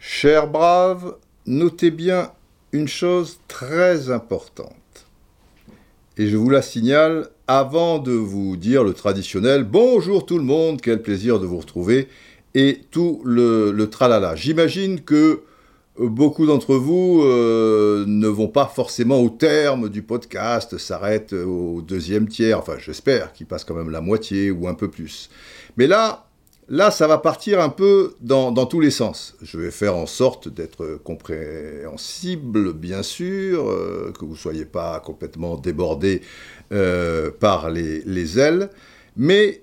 Chers braves, notez bien une chose très importante. Et je vous la signale avant de vous dire le traditionnel bonjour tout le monde, quel plaisir de vous retrouver et tout le tralala. J'imagine que beaucoup d'entre vous euh, ne vont pas forcément au terme du podcast, s'arrêtent au deuxième tiers, enfin j'espère qu'il passe quand même la moitié ou un peu plus. Mais là, là ça va partir un peu dans, dans tous les sens. Je vais faire en sorte d'être compréhensible, bien sûr, euh, que vous ne soyez pas complètement débordé euh, par les, les ailes, mais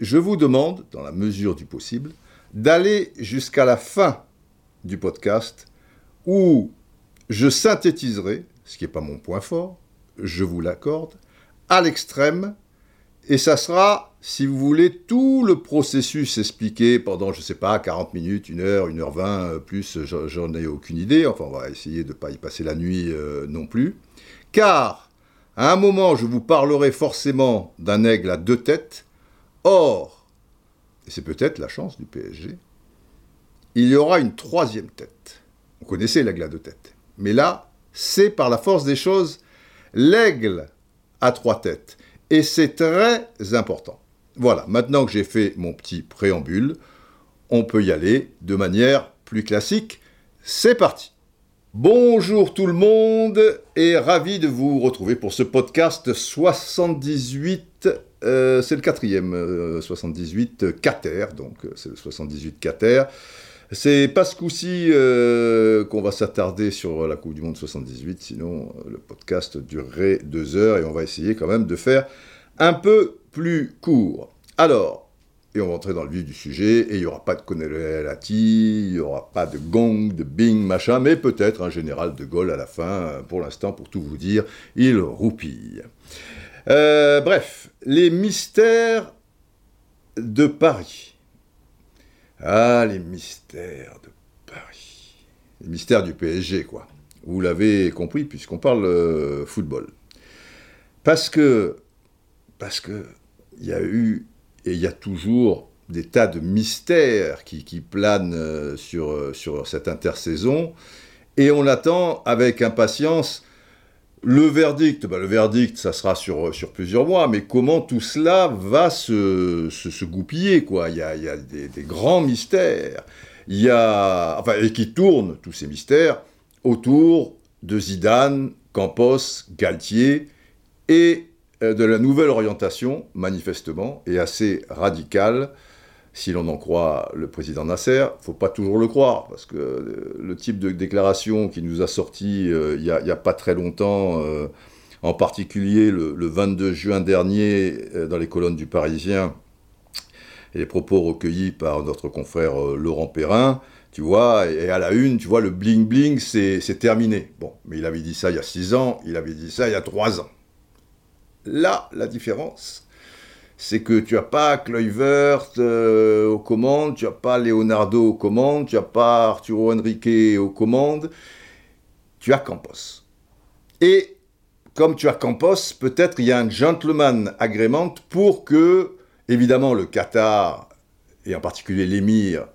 je vous demande, dans la mesure du possible, d'aller jusqu'à la fin du podcast où je synthétiserai, ce qui n'est pas mon point fort, je vous l'accorde, à l'extrême, et ça sera, si vous voulez, tout le processus expliqué pendant, je ne sais pas, 40 minutes, 1 heure, 1 heure 20, euh, plus, j'en ai aucune idée, enfin on va essayer de ne pas y passer la nuit euh, non plus, car à un moment je vous parlerai forcément d'un aigle à deux têtes, or, et c'est peut-être la chance du PSG, il y aura une troisième tête. Vous connaissez l'aigle à deux têtes. Mais là, c'est par la force des choses l'aigle à trois têtes. Et c'est très important. Voilà, maintenant que j'ai fait mon petit préambule, on peut y aller de manière plus classique. C'est parti. Bonjour tout le monde et ravi de vous retrouver pour ce podcast 78. Euh, c'est le quatrième, euh, 78 Cater, donc euh, c'est le 78 Cater. C'est pas ce coup-ci euh, qu'on va s'attarder sur la Coupe du Monde 78, sinon euh, le podcast durerait deux heures et on va essayer quand même de faire un peu plus court. Alors, et on va entrer dans le vif du sujet, et il n'y aura pas de Conelati, il n'y aura pas de gong, de bing, machin, mais peut-être un général de Gaulle à la fin, pour l'instant, pour tout vous dire, il roupille. Euh, bref, les mystères de Paris. Ah, les mystères de Paris. Les mystères du PSG, quoi. Vous l'avez compris, puisqu'on parle euh, football. Parce que, il y a eu, et il y a toujours des tas de mystères qui, planent euh, sur, euh, sur cette intersaison, et on attend avec impatience le verdict, bah, le verdict, ça sera sur, sur plusieurs mois, mais comment tout cela va se, se, goupiller, quoi? Il y a, des, grands mystères, il y a, enfin, et qui tournent, tous ces mystères, autour de Zidane, Campos, Galtier, et euh, de la nouvelle orientation, manifestement, et assez radicale, si l'on en croit le président Nasser, faut pas toujours le croire, parce que le type de déclaration qui nous a sorti euh, il n'y a, pas très longtemps, euh, en particulier le, le, 22 juin dernier, euh, dans les colonnes du Parisien, et les propos recueillis par notre confrère Laurent Perrin, tu vois, et à la une, tu vois, le bling-bling, c'est terminé. Bon, mais il avait dit ça il y a six ans, il avait dit ça il y a trois ans. Là, la différence, c'est que tu n'as pas Kluivert euh, aux commandes, tu n'as pas Leonardo aux commandes, tu n'as pas Arturo Henrique aux commandes, tu as Campos. Et comme tu as Campos, peut-être il y a un gentleman agrément pour que, évidemment, le Qatar, et en particulier l'émir,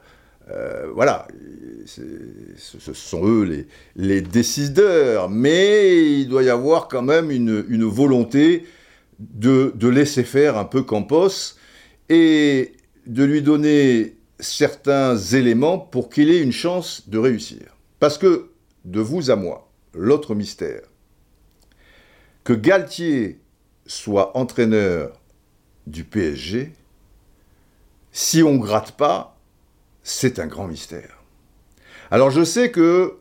euh, voilà, ce sont eux les, les, décideurs, mais il doit y avoir quand même une, une volonté de, laisser faire un peu Campos et de lui donner certains éléments pour qu'il ait une chance de réussir. Parce que, de vous à moi, l'autre mystère, que Galtier soit entraîneur du PSG, si on gratte pas, c'est un grand mystère. Alors je sais que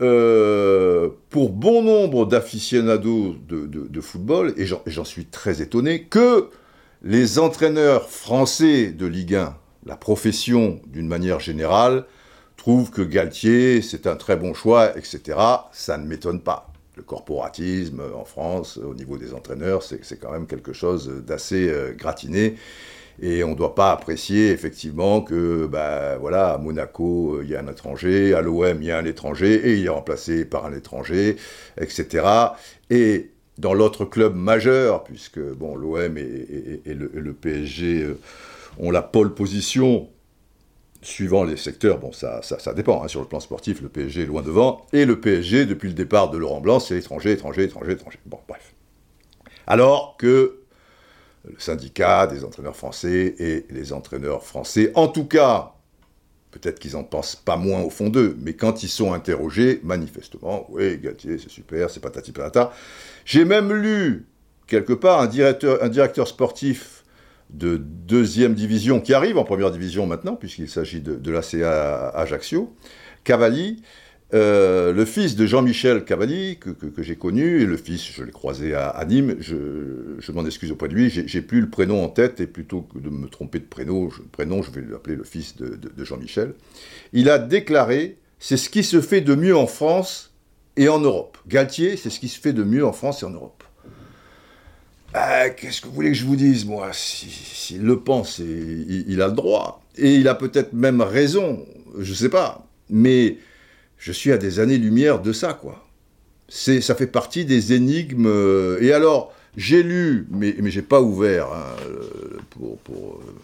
euh, pour bon nombre d'aficionados de, de, football, et j'en suis très étonné, que les entraîneurs français de Ligue 1, la profession d'une manière générale, trouvent que Galtier, c'est un très bon choix, etc. Ça ne m'étonne pas. Le corporatisme en France, au niveau des entraîneurs, c'est quand même quelque chose d'assez euh, gratiné. Et on ne doit pas apprécier effectivement que, bah, voilà, à Monaco, il y a un étranger, à l'OM, il y a un étranger, et il est remplacé par un étranger, etc. Et dans l'autre club majeur, puisque bon, l'OM et, le, PSG euh, ont la pole position suivant les secteurs, bon, ça, ça, dépend. Hein, sur le plan sportif, le PSG est loin devant. Et le PSG, depuis le départ de Laurent Blanc, c'est étranger, étranger, étranger, étranger. Bon, bref. Alors que le syndicat des entraîneurs français et les entraîneurs français, en tout cas, peut-être qu'ils en pensent pas moins au fond d'eux, mais quand ils sont interrogés, manifestement, oui, Galtier, c'est super, c'est patati patata. J'ai même lu, quelque part, un directeur, sportif de deuxième division, qui arrive en première division maintenant, puisqu'il s'agit de, de l'ACA Ajaccio, Cavalli, euh, le fils de Jean-Michel Cavalli, que, j'ai connu, et le fils, je l'ai croisé à, Nîmes, je, m'en excuse auprès de lui, j'ai plus le prénom en tête, et plutôt que de me tromper de prénom, je, prénom, je vais l'appeler le fils de, Jean-Michel, il a déclaré, c'est ce qui se fait de mieux en France et en Europe. Galtier, c'est ce qui se fait de mieux en France et en Europe. Bah, qu'est-ce que vous voulez que je vous dise, moi? S'il le pense, il, a le droit. Et il a peut-être même raison, je ne sais pas. Mais je suis à des années-lumière de ça, quoi. C'est, ça fait partie des énigmes. Euh, et alors, j'ai lu, mais, j'ai pas ouvert hein, pour, pour, euh,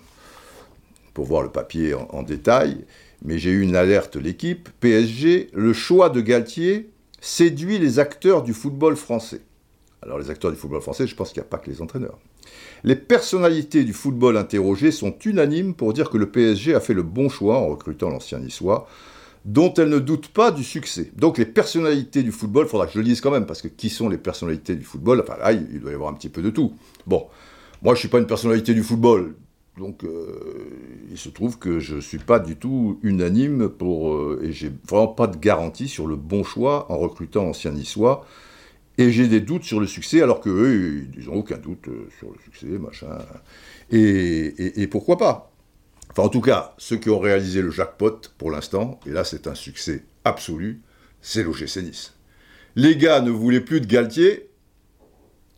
pour, voir le papier en, en détail, mais j'ai eu une alerte l'équipe. PSG, le choix de Galtier séduit les acteurs du football français. Alors les acteurs du football français, je pense qu'il n'y a pas que les entraîneurs. Les personnalités du football interrogées sont unanimes pour dire que le PSG a fait le bon choix en recrutant l'ancien niçois, dont elles ne doutent pas du succès. Donc les personnalités du football, il faudra que je le dise quand même, parce que qui sont les personnalités du football? Enfin là, il doit y avoir un petit peu de tout. Bon, moi je ne suis pas une personnalité du football, donc euh, il se trouve que je ne suis pas du tout unanime pour, euh, et j'ai vraiment pas de garantie sur le bon choix en recrutant l'ancien niçois. Et j'ai des doutes sur le succès, alors qu'eux, ils n'ont aucun doute euh, sur le succès, machin. Et, pourquoi pas? En tout cas, ceux qui ont réalisé le jackpot pour l'instant, et là c'est un succès absolu, c'est l'OGC Nice. Les gars ne voulaient plus de Galtier,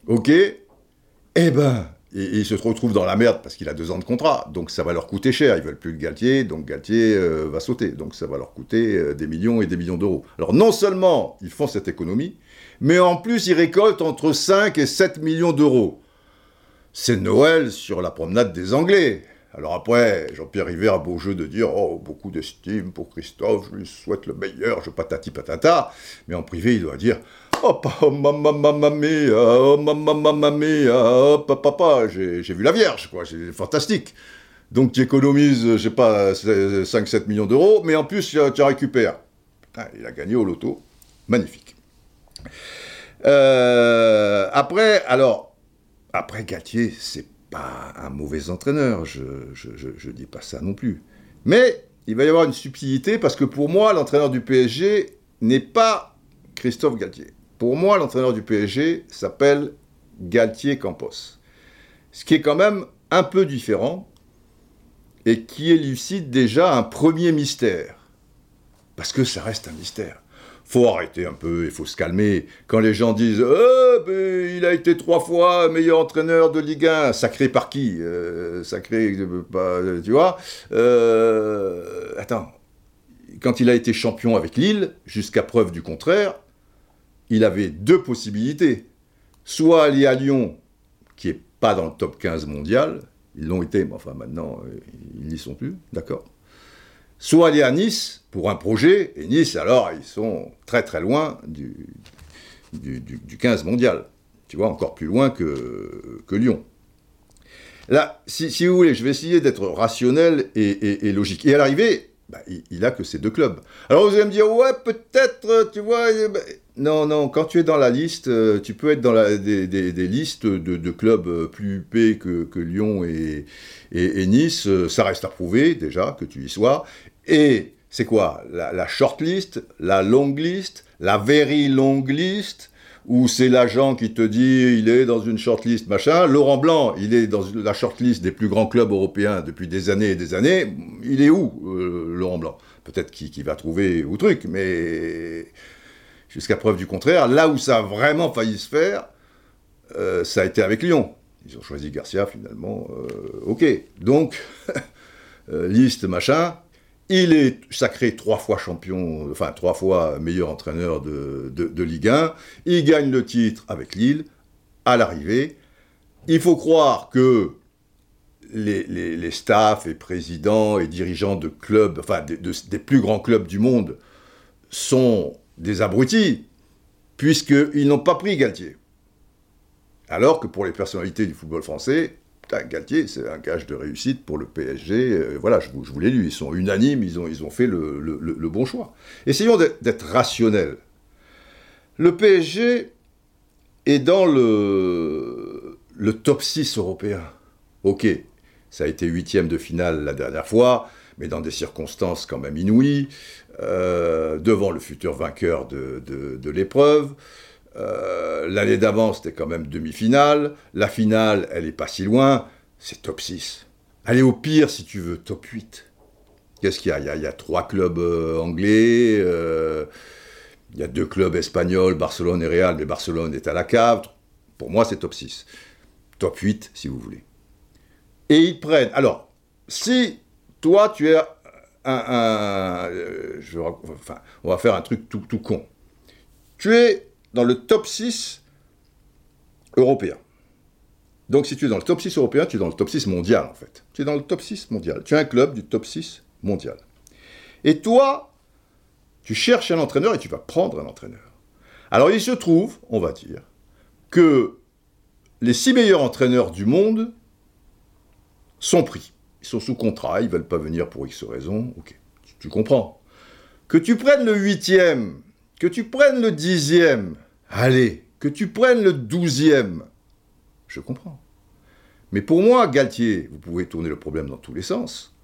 ok Eh ben, ils se retrouvent dans la merde parce qu'il a deux ans de contrat, donc ça va leur coûter cher. Ils veulent plus de Galtier, donc Galtier euh, va sauter, donc ça va leur coûter euh, des millions et des millions d'euros. Alors non seulement ils font cette économie, mais en plus ils récoltent entre 5 et 7 millions d'euros. C'est Noël sur la promenade des Anglais. Alors après, Jean-Pierre River a beau jeu de dire Oh, beaucoup d'estime pour Christophe, je lui souhaite le meilleur, je patati patata. Mais en privé, il doit dire Oh, oh maman mia, oh maman mia, oh papa, j'ai vu la Vierge, quoi, c'est fantastique. Donc tu économises, je sais pas, 5-7 millions d'euros, mais en plus tu récupères. il a gagné au loto. Magnifique. Euh, après, alors, après Galtier, c'est pas un mauvais entraîneur, je, je, dis pas ça non plus. Mais il va y avoir une subtilité parce que pour moi, l'entraîneur du PSG n'est pas Christophe Galtier. Pour moi, l'entraîneur du PSG s'appelle Galtier Campos. Ce qui est quand même un peu différent et qui élucide déjà un premier mystère. Parce que ça reste un mystère faut arrêter un peu, il faut se calmer. Quand les gens disent ben, il a été trois fois meilleur entraîneur de Ligue 1, sacré par qui euh, Sacré, euh, tu vois euh, Attends, quand il a été champion avec Lille, jusqu'à preuve du contraire, il avait deux possibilités. Soit aller à Lyon, qui est pas dans le top 15 mondial, ils l'ont été, mais enfin maintenant, ils n'y sont plus, d'accord soit aller à Nice pour un projet, et Nice, alors, ils sont très très loin du, du, 15 mondial. Tu vois, encore plus loin que, que Lyon. Là, si, vous voulez, je vais essayer d'être rationnel et, logique. Et à l'arrivée, bah, il, a que ces deux clubs. Alors vous allez me dire, ouais, peut-être, tu vois. Bah, non, non, quand tu es dans la liste, euh, tu peux être dans la, des, listes de, clubs euh, plus huppés que, que Lyon et, et, Nice. Euh, ça reste à prouver déjà que tu y sois. Et c'est quoi? La, la short la long list, la very long list, où c'est l'agent qui te dit il est dans une short list, machin. Laurent Blanc, il est dans la short list des plus grands clubs européens depuis des années et des années. Il est où, euh, Laurent Blanc? Peut-être qu'il va trouver ou truc, mais jusqu'à preuve du contraire, là où ça a vraiment failli se faire, euh, ça a été avec Lyon. Ils ont choisi Garcia finalement. Euh, ok. Donc, liste, machin il est sacré trois fois champion, enfin trois fois meilleur entraîneur de, Ligue 1. Il gagne le titre avec Lille. à l'arrivée. Il faut croire que les, les, staffs et présidents et dirigeants de clubs, enfin des plus grands clubs du monde, sont des abrutis, puisqu'ils n'ont pas pris Galtier. Alors que pour les personnalités du football français, Galtier, c'est un gage de réussite pour le PSG. Euh, voilà, je vous, l'ai lu, ils sont unanimes, ils ont, fait le, bon choix. Essayons d'être rationnels. Le PSG est dans le, top 6 européen. Ok, ça a été huitième de finale la dernière fois, mais dans des circonstances quand même inouïes, euh, devant le futur vainqueur de l'épreuve. Euh, l'année d'avant, c'était quand même demi-finale. La finale, elle est pas si loin. C'est top 6. Allez au pire, si tu veux, top 8. Qu'est-ce qu'il y a? Il y a, trois clubs euh, anglais. Euh, il y a deux clubs espagnols, Barcelone et Real, mais Barcelone est à la cave. Pour moi, c'est top 6. Top 8, si vous voulez. Et ils prennent. Alors, si toi, tu es un. enfin, on va faire un truc tout, tout con. Tu es dans le top 6 européen. Donc si tu es dans le top 6 européen, tu es dans le top 6 mondial en fait. Tu es dans le top 6 mondial. Tu es un club du top 6 mondial. Et toi, tu cherches un entraîneur et tu vas prendre un entraîneur. Alors il se trouve, on va dire, que les six meilleurs entraîneurs du monde sont pris. Ils sont sous contrat, ils ne veulent pas venir pour X raisons. Ok, tu, tu comprends. Que tu prennes le huitième que tu prennes le dixième, allez, que tu prennes le douzième, je comprends. Mais pour moi, Galtier, vous pouvez tourner le problème dans tous les sens,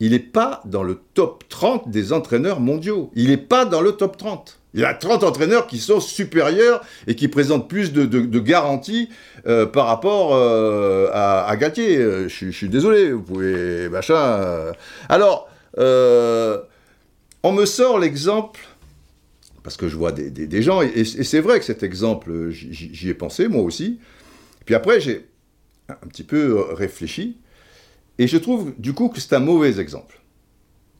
il n'est pas dans le top 30 des entraîneurs mondiaux. Il n'est pas dans le top 30. Il y a 30 entraîneurs qui sont supérieurs et qui présentent plus de, garanties euh, par rapport euh, à, Galtier. Euh, je, suis désolé, vous pouvez... Machin. Alors, on me sort l'exemple parce que je vois des, gens, et, c'est vrai que cet exemple, j'y ai pensé, moi aussi. Puis après, j'ai un petit peu réfléchi, et je trouve du coup que c'est un mauvais exemple.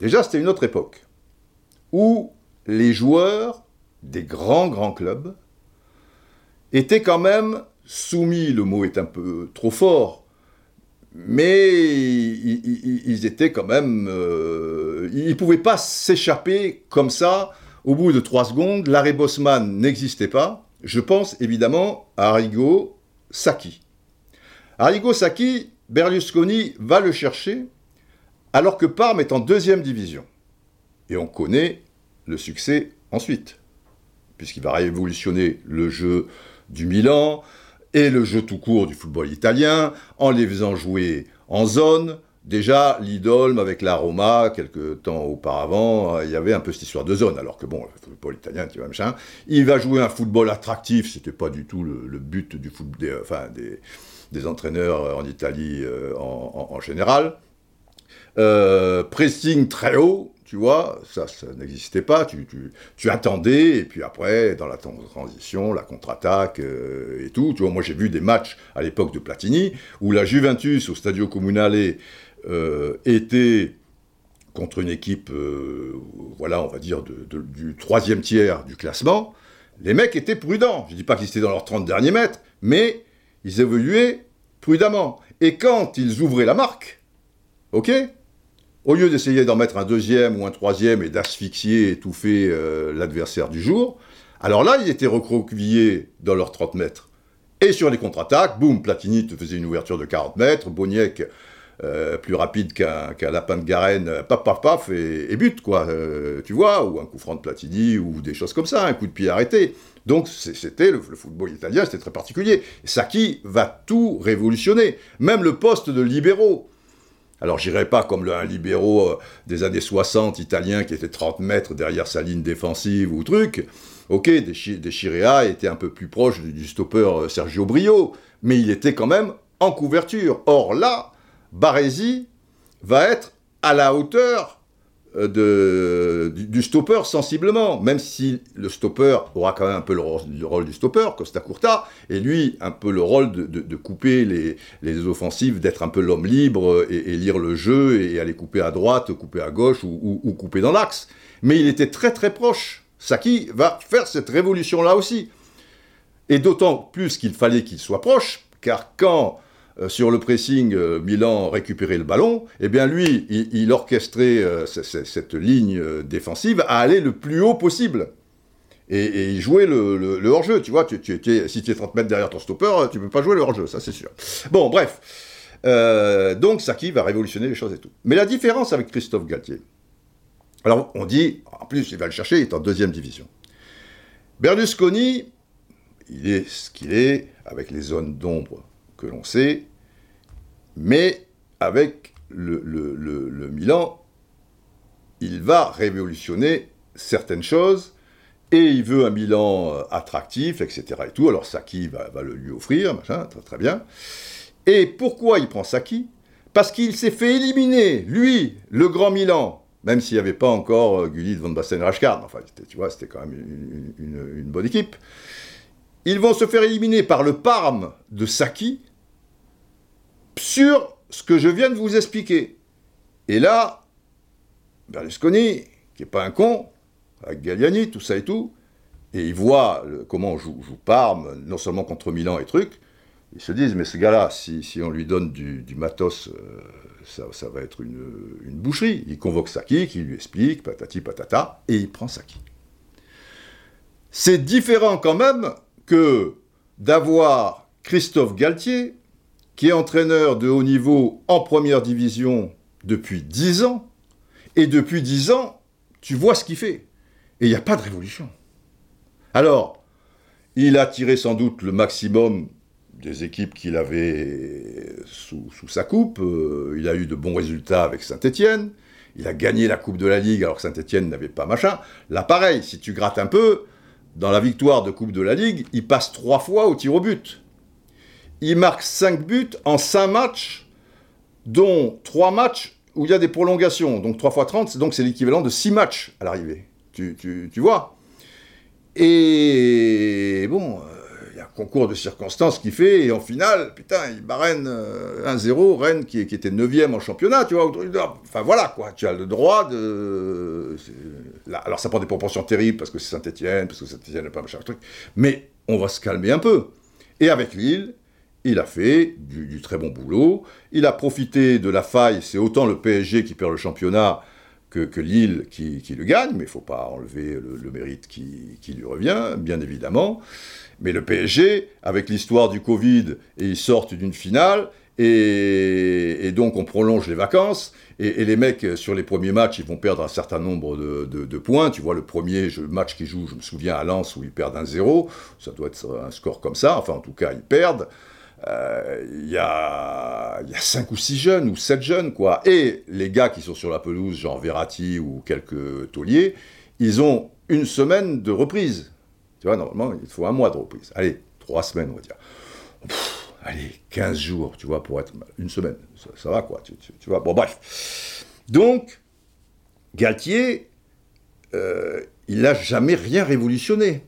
Déjà, c'était une autre époque, où les joueurs des grands, grands clubs étaient quand même soumis, le mot est un peu trop fort, mais ils, étaient quand même... Euh, ils ne pouvaient pas s'échapper comme ça au bout de trois secondes, l'arrêt Bosman n'existait pas. Je pense évidemment à Arrigo Sacchi. Arrigo Sacchi, Berlusconi va le chercher alors que Parme est en deuxième division. Et on connaît le succès ensuite, puisqu'il va révolutionner le jeu du Milan et le jeu tout court du football italien en les faisant jouer en zone, Déjà, l'idolme avec la Roma, quelques temps auparavant, euh, il y avait un peu cette histoire de zone, alors que bon, le football italien, tu vois, machin. Il va jouer un football attractif, c'était pas du tout le, but du foot, des, enfin, des, entraîneurs euh, en Italie euh, en, général. pressing très haut, tu vois, ça, ça n'existait pas, tu, tu, attendais, et puis après, dans la transition, la contre-attaque et tout, tu vois, moi j'ai vu des matchs à l'époque de Platini, où la Juventus au Stadio Comunale euh, était contre une équipe, euh, voilà, on va dire, du troisième tiers du classement, les mecs étaient prudents. Je ne dis pas qu'ils étaient dans leurs 30 derniers mètres, mais ils évoluaient prudemment. Et quand ils ouvraient la marque, ok Au lieu d'essayer d'en mettre un deuxième ou un troisième et d'asphyxier, étouffer euh, l'adversaire du jour, alors là, ils étaient recroquevillés dans leurs 30 mètres. Et sur les contre-attaques, boum, Platini te faisait une ouverture de 40 mètres, Boniek euh, plus rapide qu'un lapin de Garenne, paf paf paf, et, but, quoi, euh, tu vois, ou un coup franc de Platini, ou des choses comme ça, un coup de pied arrêté. Donc c'était le, football italien, c'était très particulier. Sacchi va tout révolutionner, même le poste de libéraux. Alors j'irai pas comme un libéraux euh, des années 60 italien qui était 30 mètres derrière sa ligne défensive ou truc. Ok, Chiréa était un peu plus proche du, du stopper Sergio Brio, mais il était quand même en couverture. Or là, Barési va être à la hauteur euh, du, stopper sensiblement, même si le stopper aura quand même un peu le, rôle du stopper, Costa Curta, et lui un peu le rôle de, couper les, offensives, d'être un peu l'homme libre et, lire le jeu et aller couper à droite, couper à gauche ou, ou couper dans l'axe. Mais il était très très proche. Saki va faire cette révolution là aussi. Et d'autant plus qu'il fallait qu'il soit proche, car quand sur le pressing, euh, Milan récupérait le ballon, eh bien lui, il, orchestrait euh, cette ligne défensive à aller le plus haut possible. Et, il jouait le, hors-jeu, tu vois, si tu es 30 mètres derrière ton stopper, tu peux pas jouer le hors-jeu, ça c'est sûr. Bon, bref. donc Saki va révolutionner les choses et tout. Mais la différence avec Christophe Galtier, alors on dit, en plus il va le chercher, il est en deuxième division. Berlusconi, il est ce qu'il est, avec les zones d'ombre que l'on sait, mais avec le, Milan, il va révolutionner certaines choses, et il veut un Milan euh, attractif, etc. Et tout. Alors Saki va, le lui offrir, machin, très, très bien. Et pourquoi il prend Saki? Parce qu'il s'est fait éliminer, lui, le grand Milan, même s'il n'y avait pas encore euh, Gullit, Van Basten, Rashkard. Enfin, tu vois, c'était quand même une, une, bonne équipe. Ils vont se faire éliminer par le Parme de Saki, sur ce que je viens de vous expliquer. Et là, Berlusconi, qui n'est pas un con, avec Galliani, tout ça et tout, et il voit comment joue, joue, Parme, non seulement contre Milan et trucs, ils se disent, mais ce gars-là, si, on lui donne du, matos, euh, ça, va être une, une, boucherie. Il convoque Saki, qui lui explique, patati patata, et il prend Saki. C'est différent quand même que d'avoir Christophe Galtier, qui est entraîneur de haut niveau en première division depuis 10 ans, et depuis 10 ans, tu vois ce qu'il fait. Et il n'y a pas de révolution. Alors, il a tiré sans doute le maximum des équipes qu'il avait sous, sa coupe. Euh, il a eu de bons résultats avec Saint-Étienne. Il a gagné la Coupe de la Ligue alors que Saint-Étienne n'avait pas machin. Là, pareil, si tu grattes un peu, dans la victoire de Coupe de la Ligue, il passe trois fois au tir au but il marque 5 buts en 5 matchs, dont 3 matchs où il y a des prolongations. Donc 3 fois 30, donc c'est l'équivalent de 6 matchs à l'arrivée. Tu, vois Et bon, euh, il y a un concours de circonstances qui fait, et en finale, putain, il bat Rennes 1-0, euh, Rennes qui, qui était 9 en championnat, tu vois. Enfin voilà, quoi, tu as le droit de... alors ça prend des proportions terribles, parce que c'est Saint-Etienne, parce que Saint-Etienne n'a pas machin truc, mais on va se calmer un peu. Et avec Lille, il a fait du, très bon boulot. Il a profité de la faille. C'est autant le PSG qui perd le championnat que, Lille qui, le gagne, mais il ne faut pas enlever le, mérite qui, lui revient, bien évidemment. Mais le PSG, avec l'histoire du Covid, et ils sortent d'une finale, et, donc on prolonge les vacances, et, les mecs, sur les premiers matchs, ils vont perdre un certain nombre de, points. Tu vois, le premier match qu'ils jouent, je me souviens à Lens, où ils perdent un 0, ça doit être un score comme ça, enfin en tout cas, ils perdent. Euh, il y, a, y a cinq ou six jeunes, ou sept jeunes, quoi. Et les gars qui sont sur la pelouse, genre Verratti ou quelques tauliers, ils ont une semaine de reprise. Tu vois, normalement, il faut un mois de reprise. Allez, trois semaines, on va dire. allez, 15 jours, tu vois, pour être une semaine. Ça, va, quoi. Tu, vois, bon, bref. Donc, Galtier, euh, il n'a jamais rien révolutionné.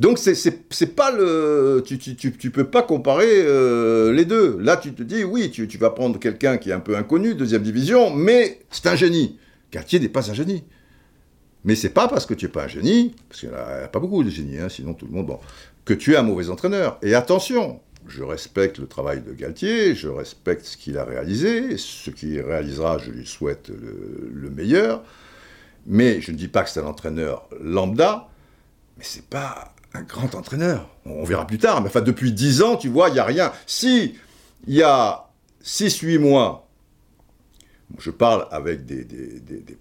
Donc c'est pas le tu, tu, peux pas comparer euh, les deux. Là tu te dis oui tu, vas prendre quelqu'un qui est un peu inconnu deuxième division mais c'est un génie. Cartier n'est pas un génie. Mais c'est pas parce que tu es pas un génie parce qu'il n'y a pas beaucoup de génies hein, sinon tout le monde bon que tu es un mauvais entraîneur. Et attention je respecte le travail de Galtier, je respecte ce qu'il a réalisé, ce qu'il réalisera, je lui souhaite le, le meilleur, mais je ne dis pas que c'est un entraîneur lambda, mais c'est pas un grand entraîneur. On verra plus tard, mais enfin, depuis 10 ans, tu vois, il n'y a rien. Si il y a 6-8 mois, je parle avec des,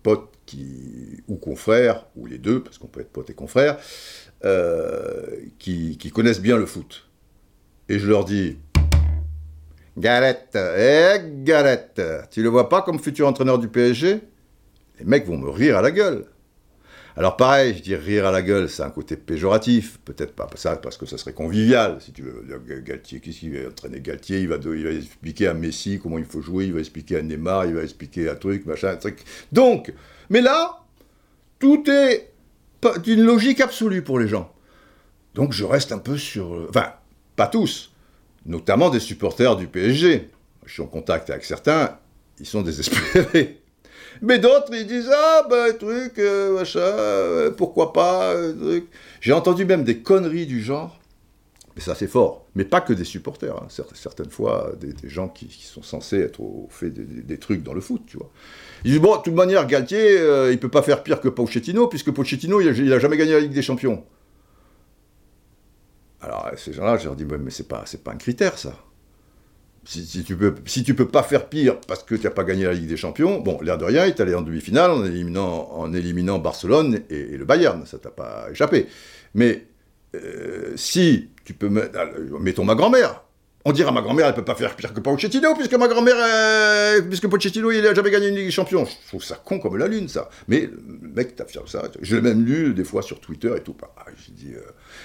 potes qui, ou confrères, ou les deux, parce qu'on peut être pote et confrère, euh, qui, connaissent bien le foot. Et je leur dis, Galette, eh Galette, tu le vois pas comme futur entraîneur du PSG Les mecs vont me rire à la gueule. Alors pareil, je dis rire à la gueule, c'est un côté péjoratif, peut-être pas ça, parce que ça serait convivial, si tu veux. Galtier, qu'est-ce qu'il va entraîner Galtier il va, expliquer à Messi comment il faut jouer, il va expliquer à Neymar, il va expliquer un truc, machin, truc. Donc, mais là, tout est d'une logique absolue pour les gens. Donc je reste un peu sur... Enfin, pas tous, notamment des supporters du PSG. Je suis en contact avec certains, ils sont désespérés. Mais d'autres, ils disent Ah, ben, truc, euh, machin, euh, pourquoi pas, truc. J'ai entendu même des conneries du genre Mais ça, c'est fort. Mais pas que des supporters. Hein. Certaines fois, des, gens qui, sont censés être au fait des, trucs dans le foot, tu vois. Ils disent, bon, de toute manière, Galtier, euh, il peut pas faire pire que Pochettino, puisque Pochettino, il a, jamais gagné la Ligue des Champions. Alors, ces gens-là, je leur dis, mais c'est pas, pas un critère, ça. Si, tu peux, si tu peux pas faire pire parce que tu n'as pas gagné la Ligue des Champions, bon, l'air de rien, est allé en demi-finale en éliminant, en éliminant Barcelone et, le Bayern, ça t'a pas échappé. Mais euh, si tu peux mettre, mettons ma grand-mère, on dira ma grand-mère, elle peut pas faire pire que Pochettino, puisque ma grand-mère, puisque Pochettino, il a jamais gagné une Ligue des Champions. Je trouve ça con comme la lune, ça. Mais mec, t'as fait ça. Je l'ai même lu des fois sur Twitter et tout. Ah, dit, euh,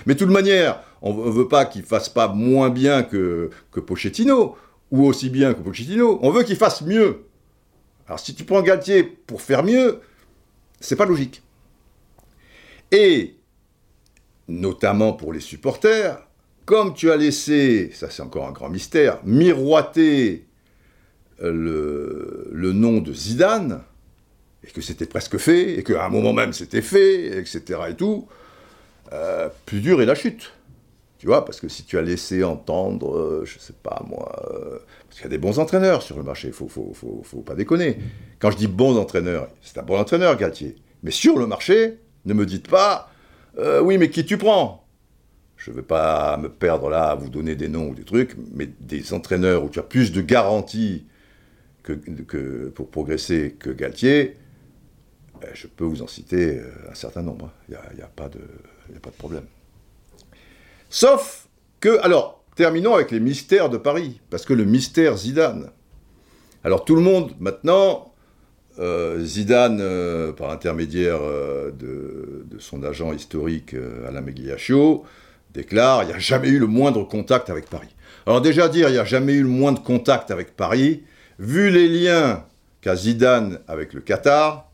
Mais de toute manière, on veut pas qu'il fasse pas moins bien que, que Pochettino ou aussi bien que Pochettino, on veut qu'il fasse mieux. Alors si tu prends Galtier pour faire mieux, c'est pas logique. Et, notamment pour les supporters, comme tu as laissé, ça c'est encore un grand mystère, miroiter le, le nom de Zidane, et que c'était presque fait, et qu'à un moment même c'était fait, etc. et tout, euh, plus dur est la chute. Tu vois, parce que si tu as laissé entendre, euh, je sais pas moi, euh, parce qu'il y a des bons entraîneurs sur le marché, il faut, faut, faut, faut, pas déconner. Quand je dis bons entraîneurs, c'est un bon entraîneur, Galtier. Mais sur le marché, ne me dites pas, euh, oui, mais qui tu prends? Je ne vais pas me perdre là à vous donner des noms ou des trucs, mais des entraîneurs où tu as plus de garanties pour progresser que Galtier, je peux vous en citer un certain nombre. Il n'y y a, a pas de problème. Sauf que, alors, terminons avec les mystères de Paris, parce que le mystère Zidane. Alors tout le monde, maintenant, euh, Zidane, euh, par intermédiaire euh, de, son agent historique Alain Megliaccio, déclare il n'y a jamais eu le moindre contact avec Paris. Alors déjà dire il n'y a jamais eu le moindre contact avec Paris, vu les liens qu'a Zidane avec le Qatar,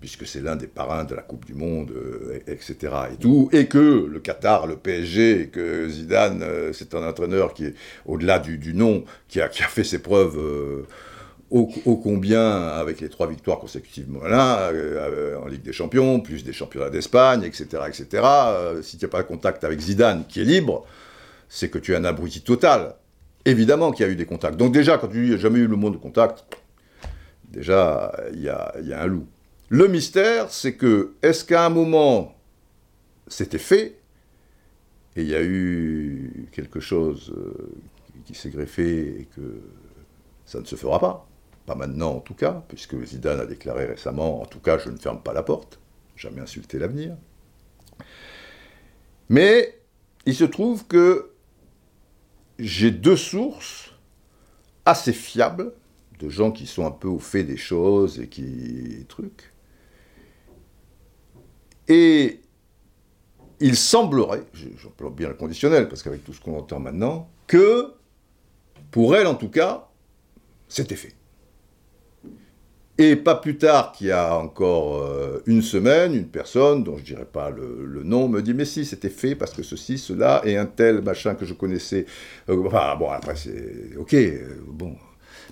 puisque c'est l'un des parrains de la Coupe du Monde, euh, etc. Et tout, et que le Qatar, le PSG, que Zidane, euh, c'est un entraîneur qui est, au-delà du, nom, qui a, fait ses preuves euh, ô, combien avec les trois victoires consécutivement là, en Ligue des Champions, plus des championnats d'Espagne, etc. etc. si tu n'as pas contact avec Zidane, qui est libre, c'est que tu es un abruti total. Évidemment qu'il y a eu des contacts. Donc déjà, quand tu dis jamais eu le monde de contact, déjà, il y a un loup. Le mystère, c'est que, est-ce qu'à un moment, c'était fait, et il y a eu quelque chose euh, qui s'est greffé et que ça ne se fera pas, pas maintenant en tout cas, puisque Zidane a déclaré récemment, en tout cas, je ne ferme pas la porte, jamais insulter l'avenir. Mais il se trouve que j'ai deux sources assez fiables, de gens qui sont un peu au fait des choses et qui trucs, et il semblerait, j'emploie bien le conditionnel, parce qu'avec tout ce qu'on entend maintenant, que, pour elle en tout cas, c'était fait. Et pas plus tard qu'il y a encore euh, une semaine, une personne, dont je ne dirais pas le, nom, me dit Mais si, c'était fait parce que ceci, cela, et un tel machin que je connaissais. Euh, enfin, bon, après, c'est. Ok, euh, bon.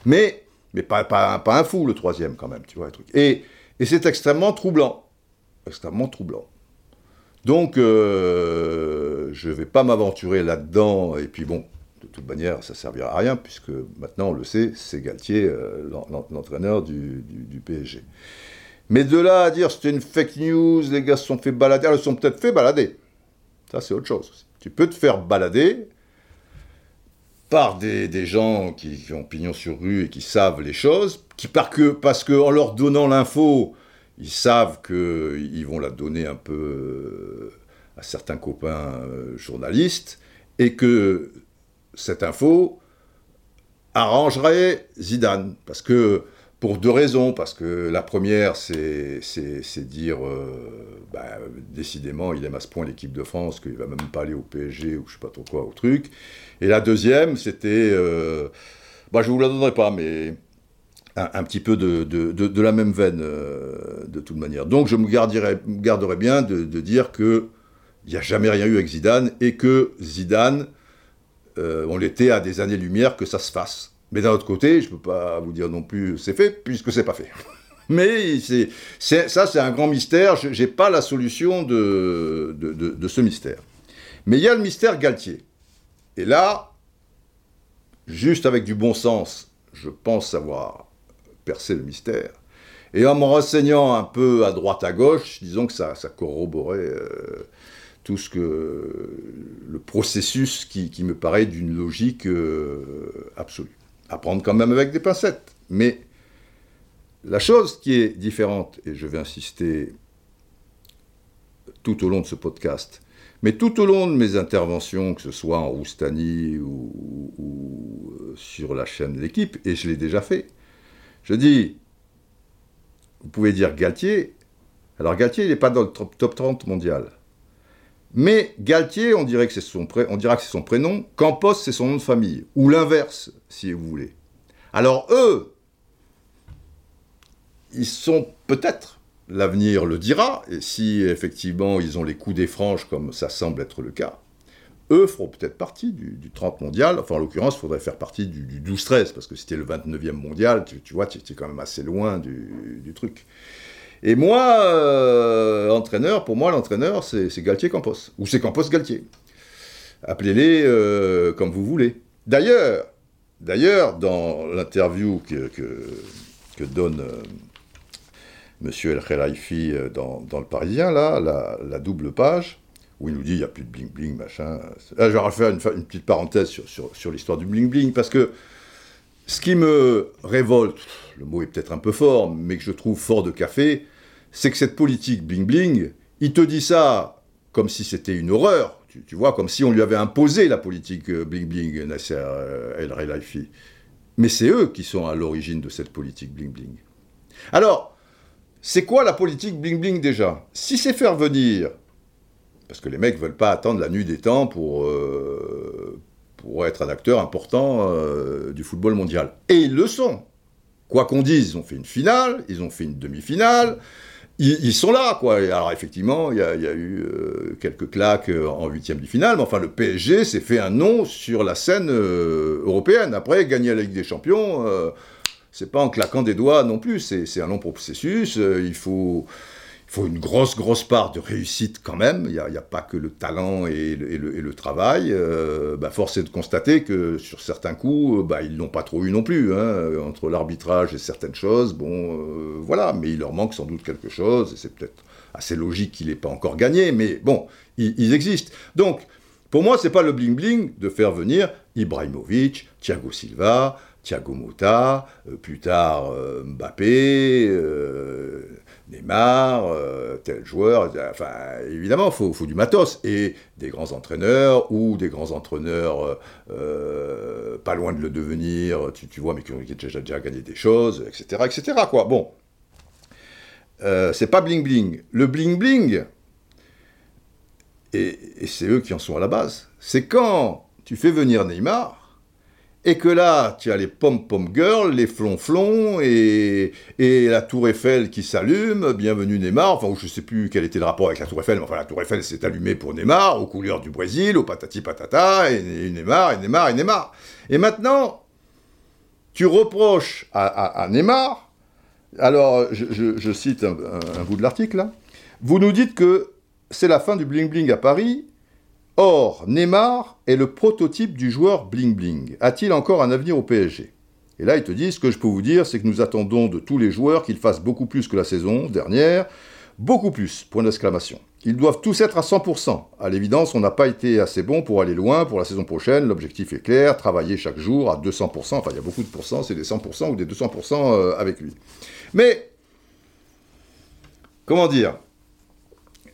Mais, mais pas, pas, pas, un fou, le troisième, quand même, tu vois, le truc. Et, et c'est extrêmement troublant extrêmement troublant. Donc, euh, je ne vais pas m'aventurer là-dedans, et puis bon, de toute manière, ça ne servira à rien, puisque maintenant, on le sait, c'est Galtier, euh, l'entraîneur du, PSG. Mais de là à dire c'était une fake news, les gars se sont fait balader, ils se sont peut-être fait balader. Ça, c'est autre chose. Tu peux te faire balader par des, gens qui, ont pignon sur rue et qui savent les choses, qui parce que, parce que en leur donnant l'info, ils savent qu'ils vont la donner un peu euh, à certains copains euh, journalistes, et que cette info arrangerait Zidane. Parce que, pour deux raisons, parce que la première, c'est dire, euh, bah, décidément, il aime à ce point l'équipe de France qu'il va même pas aller au PSG ou je sais pas trop quoi, au truc. Et la deuxième, c'était, bah, je vous la donnerai pas, mais un, petit peu de, de, la même veine, euh, de toute manière. Donc je me garderais bien de, dire que il n'y a jamais rien eu avec Zidane et que Zidane, euh, on l'était à des années-lumière que ça se fasse. Mais d'un autre côté, je ne peux pas vous dire non plus c'est fait, puisque c'est pas fait. Mais ça, c'est un grand mystère. Je n'ai pas la solution de, de, ce mystère. Mais il y a le mystère Galtier. Et là, juste avec du bon sens, je pense avoir percé le mystère. Et en me renseignant un peu à droite à gauche, disons que ça, ça corroborait euh, tout ce que le processus qui, me paraît d'une logique euh, absolue. À prendre quand même avec des pincettes. Mais la chose qui est différente, et je vais insister tout au long de ce podcast, mais tout au long de mes interventions, que ce soit en Roustani ou, euh, sur la chaîne de l'équipe, et je l'ai déjà fait, je dis, vous pouvez dire Galtier, alors Galtier, il n'est pas dans le top 30 mondial. Mais Galtier, on, dirait que c'est son on dira que c'est son prénom, Campos, c'est son nom de famille, ou l'inverse, si vous voulez. Alors eux, ils sont peut-être, l'avenir le dira, et si effectivement ils ont les coups des franges comme ça semble être le cas, eux feront peut-être partie du, 30 mondial, enfin en l'occurrence il faudrait faire partie du, 12-13, parce que c'était le 29e mondial, tu, vois, tu es quand même assez loin du, truc. Et moi, euh, entraîneur, pour moi l'entraîneur c'est Galtier Campos, ou c'est Campos Galtier. Appelez-les euh, comme vous voulez. D'ailleurs, d'ailleurs, dans l'interview que, que, donne... Euh, Monsieur El Khelaifi euh, dans, dans, Le Parisien, là, la, double page, où il nous dit il n'y a plus de bling-bling, machin. Là, je vais refaire une, petite parenthèse sur, sur, l'histoire du bling-bling, parce que ce qui me révolte, le mot est peut-être un peu fort, mais que je trouve fort de café, c'est que cette politique bling-bling, il te dit ça comme si c'était une horreur, tu, vois, comme si on lui avait imposé la politique euh, bling-bling, Nasser euh, El Khelaifi. Mais c'est eux qui sont à l'origine de cette politique bling-bling. Alors, c'est quoi la politique bling-bling déjà? Si c'est faire venir, parce que les mecs veulent pas attendre la nuit des temps pour, euh, pour être un acteur important euh, du football mondial. Et ils le sont. Quoi qu'on dise, ils ont fait une finale, ils ont fait une demi-finale, ils, sont là, quoi. alors effectivement, il y, a eu euh, quelques claques en huitième de finale, mais enfin le PSG s'est fait un nom sur la scène européenne. Après, gagner la Ligue des Champions c'est pas en claquant des doigts non plus, c'est un long processus, il faut, faut une grosse, grosse part de réussite quand même, il n'y a, pas que le talent et le, travail. Euh, bah, force est de constater que sur certains coups, bah, ils l'ont pas trop eu non plus, hein, entre l'arbitrage et certaines choses, bon, euh, voilà, mais il leur manque sans doute quelque chose, et c'est peut-être assez logique qu'il n'ait pas encore gagné, mais bon, ils, ils existent. Donc, pour moi, c'est pas le bling-bling de faire venir Ibrahimovic, Thiago Silva, Thiago Motta, euh, plus tard euh, Mbappé, euh, Neymar, tel joueur. Enfin, évidemment, il faut, du matos. Et des grands entraîneurs ou des grands entraîneurs pas loin de le devenir, tu, vois, mais qui ont déjà, gagné des choses, etc. etc. Quoi. Bon. c'est pas bling-bling. Le bling-bling, et, et c'est eux qui en sont à la base, c'est quand tu fais venir Neymar et que là, tu as les pom-pom girls, les flonflons et, et la tour Eiffel qui s'allume, bienvenue Neymar, enfin, je ne sais plus quel était le rapport avec la tour Eiffel, mais enfin, la tour Eiffel s'est allumée pour Neymar, aux couleurs du Brésil, au patati patata, et, Neymar, et Neymar, et Neymar. Et maintenant, tu reproches à, Neymar, alors je, cite un, bout de l'article vous nous dites que c'est la fin du bling-bling à Paris, Or, Neymar est le prototype du joueur bling-bling. A-t-il encore un avenir au PSG Et là, ils te disent, ce que je peux vous dire, c'est que nous attendons de tous les joueurs qu'ils fassent beaucoup plus que la saison dernière. Beaucoup plus, point d'exclamation. Ils doivent tous être à 100%. À l'évidence, on n'a pas été assez bon pour aller loin pour la saison prochaine. L'objectif est clair, travailler chaque jour à 200%. Enfin, il y a beaucoup de pourcents, c'est des 100% ou des 200% euh, avec lui. Mais, comment dire?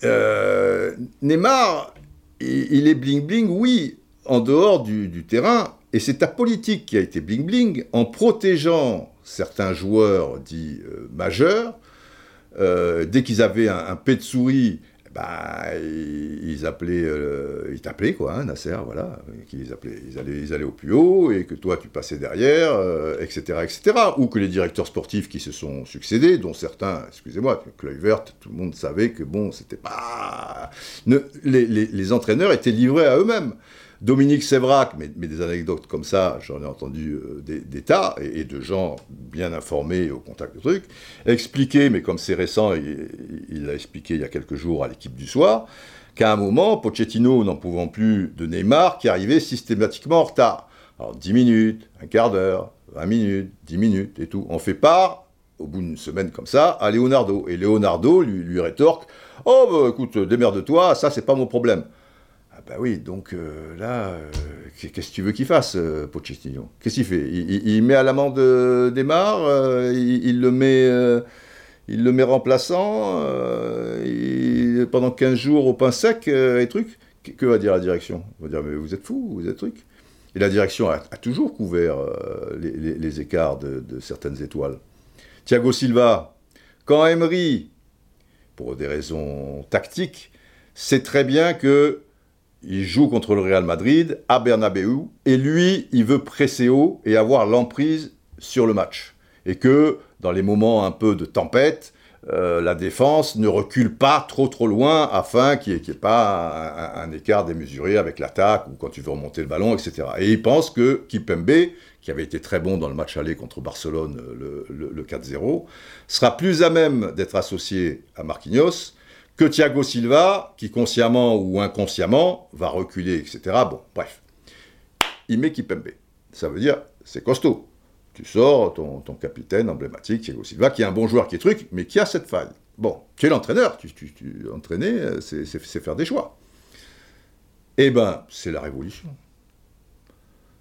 Euh, Neymar, il est bling-bling, oui, en dehors du, terrain, et c'est ta politique qui a été bling-bling en protégeant certains joueurs dits euh, majeurs. Euh, dès qu'ils avaient un, un de souris, bah, ils appelaient, euh, ils t'appelaient quoi, hein, Nasser, voilà, qu'ils ils allaient, ils allaient au plus haut et que toi tu passais derrière, etc., euh, etc. Ou que les directeurs sportifs qui se sont succédés, dont certains, excusez-moi, Kluivert, tout le monde savait que bon, c'était pas, les, les, entraîneurs étaient livrés à eux-mêmes. Dominique Sévrac, mais, des anecdotes comme ça, j'en ai entendu euh, des, tas, et, de gens bien informés au contact de trucs, expliquer, mais comme c'est récent, il l'a expliqué il y a quelques jours à l'équipe du soir, qu'à un moment, Pochettino, n'en pouvant plus de Neymar, qui arrivait systématiquement en retard. Alors 10 minutes, un quart d'heure, 20 minutes, 10 minutes et tout. On fait part, au bout d'une semaine comme ça, à Leonardo. Et Leonardo lui, rétorque Oh, bah, écoute, démerde-toi, ça, c'est pas mon problème. Ah, bah oui, donc euh, là, euh, qu'est-ce que tu veux qu'il fasse, euh, Pochettino? Qu'est-ce qu'il fait? Il, met à l'amende Neymar, il, il, le met. il le met remplaçant pendant 15 jours au pain sec et trucs. Que, va dire la direction? On va dire mais vous êtes fou, vous êtes truc. Et la direction a, toujours couvert les, écarts de, de certaines étoiles. Thiago Silva, quand Emery, pour des raisons tactiques, sait très bien que il joue contre le Real Madrid à Bernabeu et lui, il veut presser haut et avoir l'emprise sur le match. Et que dans les moments un peu de tempête, euh, la défense ne recule pas trop trop loin afin qu'il n'y ait, pas un, écart démesuré avec l'attaque ou quand tu veux remonter le ballon, etc. Et il pense que Kipembe, qui avait été très bon dans le match aller contre Barcelone, le, le 4-0, sera plus à même d'être associé à Marquinhos que Thiago Silva, qui consciemment ou inconsciemment va reculer, etc. Bon, bref. Il met Kipembe. Ça veut dire, c'est costaud tu sors ton, capitaine emblématique, Thiago Silva, qui est un bon joueur qui est truc, mais qui a cette faille. Bon, tu es l'entraîneur, tu, tu, entraîner, euh, c'est faire des choix. Eh ben, c'est la révolution.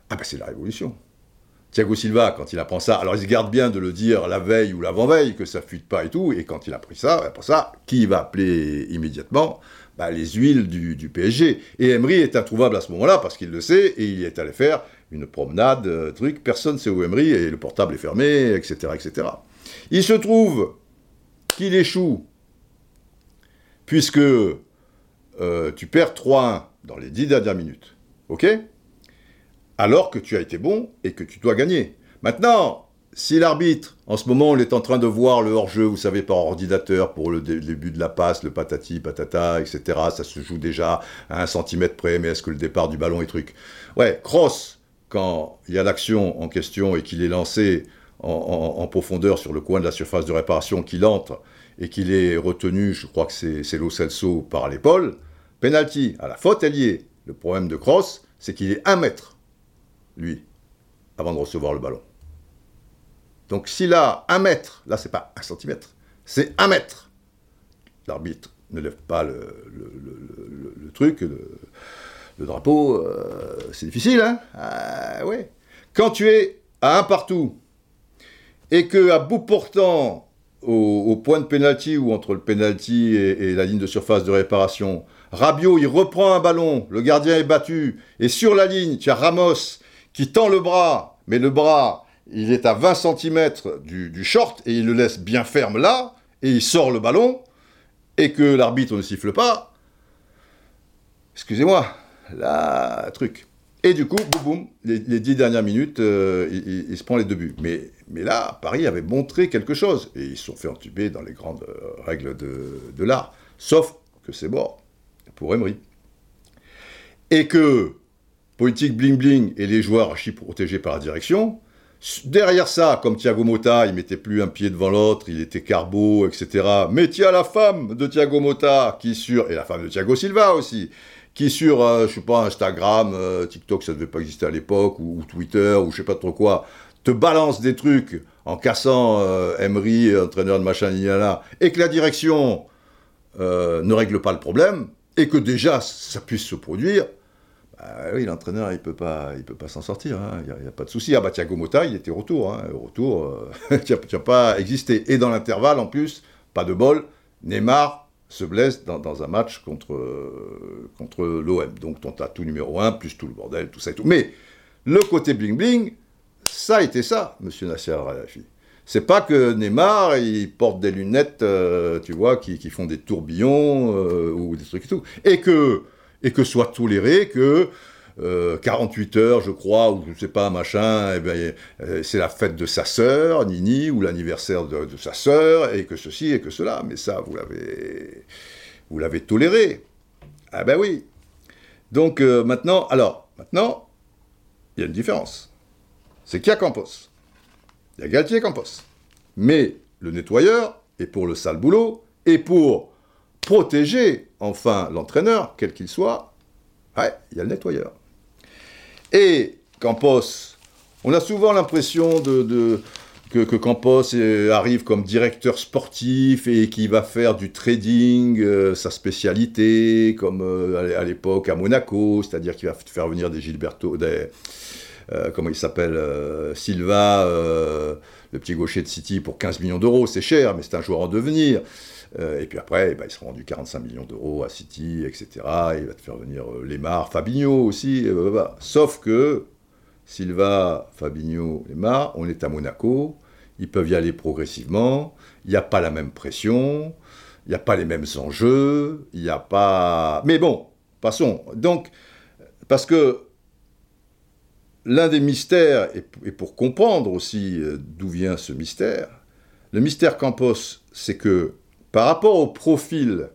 Ah ben, c'est la révolution. Thiago Silva, quand il apprend ça, alors il se garde bien de le dire la veille ou l'avant-veille, que ça fuite pas et tout, et quand il a ça, après ça, qui va appeler immédiatement bah, Les huiles du, du, PSG. Et Emery est introuvable à ce moment-là, parce qu'il le sait, et il est allé faire une promenade, euh, truc, personne ne sait où Emery, et le portable est fermé, etc., etc. Il se trouve qu'il échoue, puisque euh, tu perds 3-1 dans les 10 dernières minutes, ok? Alors que tu as été bon et que tu dois gagner. Maintenant, si l'arbitre, en ce moment, on est en train de voir le hors-jeu, vous savez, par ordinateur, pour le début de la passe, le patati, patata, etc., ça se joue déjà à un centimètre près, mais est-ce que le départ du ballon est truc? Ouais, cross, quand il y a l'action en question et qu'il est lancé en, profondeur sur le coin de la surface de réparation, qu'il entre et qu'il est retenu, je crois que c'est Lo Celso, par l'épaule, penalty. À la faute, elle y est. Le problème de Cross, c'est qu'il est un mètre, lui, avant de recevoir le ballon. Donc s'il a un mètre, là c'est pas un centimètre, c'est un mètre. L'arbitre ne lève pas le, truc, le drapeau, euh, c'est difficile, hein ah, ouais. Quand tu es à un partout, et que à bout portant, au, point de pénalty ou entre le pénalty et, la ligne de surface de réparation, Rabiot, il reprend un ballon, le gardien est battu, et sur la ligne, tu as Ramos qui tend le bras, mais le bras, il est à 20 cm du, short, et il le laisse bien ferme là, et il sort le ballon, et que l'arbitre ne siffle pas, excusez-moi, la truc. Et du coup, boum, boum, les, dix dernières minutes, euh, il, se prend les deux buts. Mais, mais là, Paris avait montré quelque chose. Et ils se sont fait entuber dans les grandes euh, règles de, de l'art. Sauf que c'est mort pour Emery. Et que politique bling-bling et les joueurs archi protégés par la direction, derrière ça, comme Thiago Motta, il mettait plus un pied devant l'autre, il était carbo, etc. Mais as la femme de Thiago Motta qui sur... Et la femme de Thiago Silva aussi qui sur, euh, je pas, Instagram, euh, TikTok, ça devait pas exister à l'époque, ou, Twitter, ou je sais pas trop quoi, te balance des trucs en cassant euh, Emery, entraîneur de machin, là, et que la direction ne règle pas le problème, et que déjà ça puisse se produire, bah oui, l'entraîneur, il peut pas, il peut pas s'en sortir, hein. il n'y a, pas de souci. Ah bah Thiago Motta, il était retour, hein. retour, tu n'as pas existé. Et dans l'intervalle, en plus, pas de bol, Neymar se blesse dans, un match contre, contre l'OM. Donc ton tout numéro 1, plus tout le bordel, tout ça et tout. Mais le côté bling-bling, ça a été ça, monsieur Nasser Al-Khelaifi. C'est pas que Neymar, il porte des lunettes, euh, tu vois, qui, font des tourbillons euh, ou des trucs et tout. Et que, et que soit toléré que 48 euh, heures, je crois, ou je sais pas, machin, eh ben, euh, c'est la fête de sa sœur, Nini, ou l'anniversaire de, sa sœur, et que ceci et que cela. Mais ça, vous l'avez, vous l'avez toléré. Ah ben oui. Donc euh, maintenant, alors, maintenant, il y a une différence. C'est qu'il a Campos. Il y a Galtier Campos. Mais le nettoyeur, et pour le sale boulot, et pour protéger enfin l'entraîneur, quel qu'il soit, ouais, il y a le nettoyeur. Et Campos, on a souvent l'impression de, que, Campos arrive comme directeur sportif et qui va faire du trading, euh, sa spécialité, comme euh, à l'époque à Monaco, c'est-à-dire qu'il va faire venir des Gilberto, des, euh, comment il s'appelle, Silva, le petit gaucher de City pour 15 millions d'euros, c'est cher, mais c'est un joueur en devenir. Euh, et puis après, bah, il sera rendu 45 millions d'euros à City, etc. Il va te faire venir euh, Lemar, Fabinho aussi. Sauf que Silva, Fabinho, Lemar, on est à Monaco. Ils peuvent y aller progressivement. Il n'y a pas la même pression. Il n'y a pas les mêmes enjeux. Il n'y a pas. Mais bon, passons. Donc, parce que l'un des mystères, et pour comprendre aussi euh, d'où vient ce mystère, le mystère Campos, c'est que par rapport au profil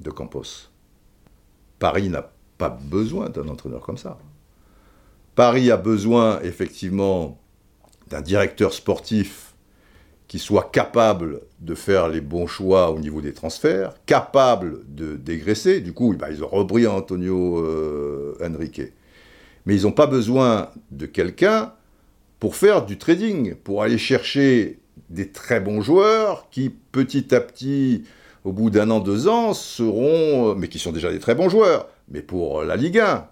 de Campos, Paris n'a pas besoin d'un entraîneur comme ça. Paris a besoin effectivement d'un directeur sportif qui soit capable de faire les bons choix au niveau des transferts, capable de dégraisser. Du coup, bah, ils ont repris Antonio euh, Henrique. Mais ils n'ont pas besoin de quelqu'un pour faire du trading, pour aller chercher des très bons joueurs qui, petit à petit, au bout d'un an, deux ans, seront, euh, mais qui sont déjà des très bons joueurs, mais pour la Ligue 1.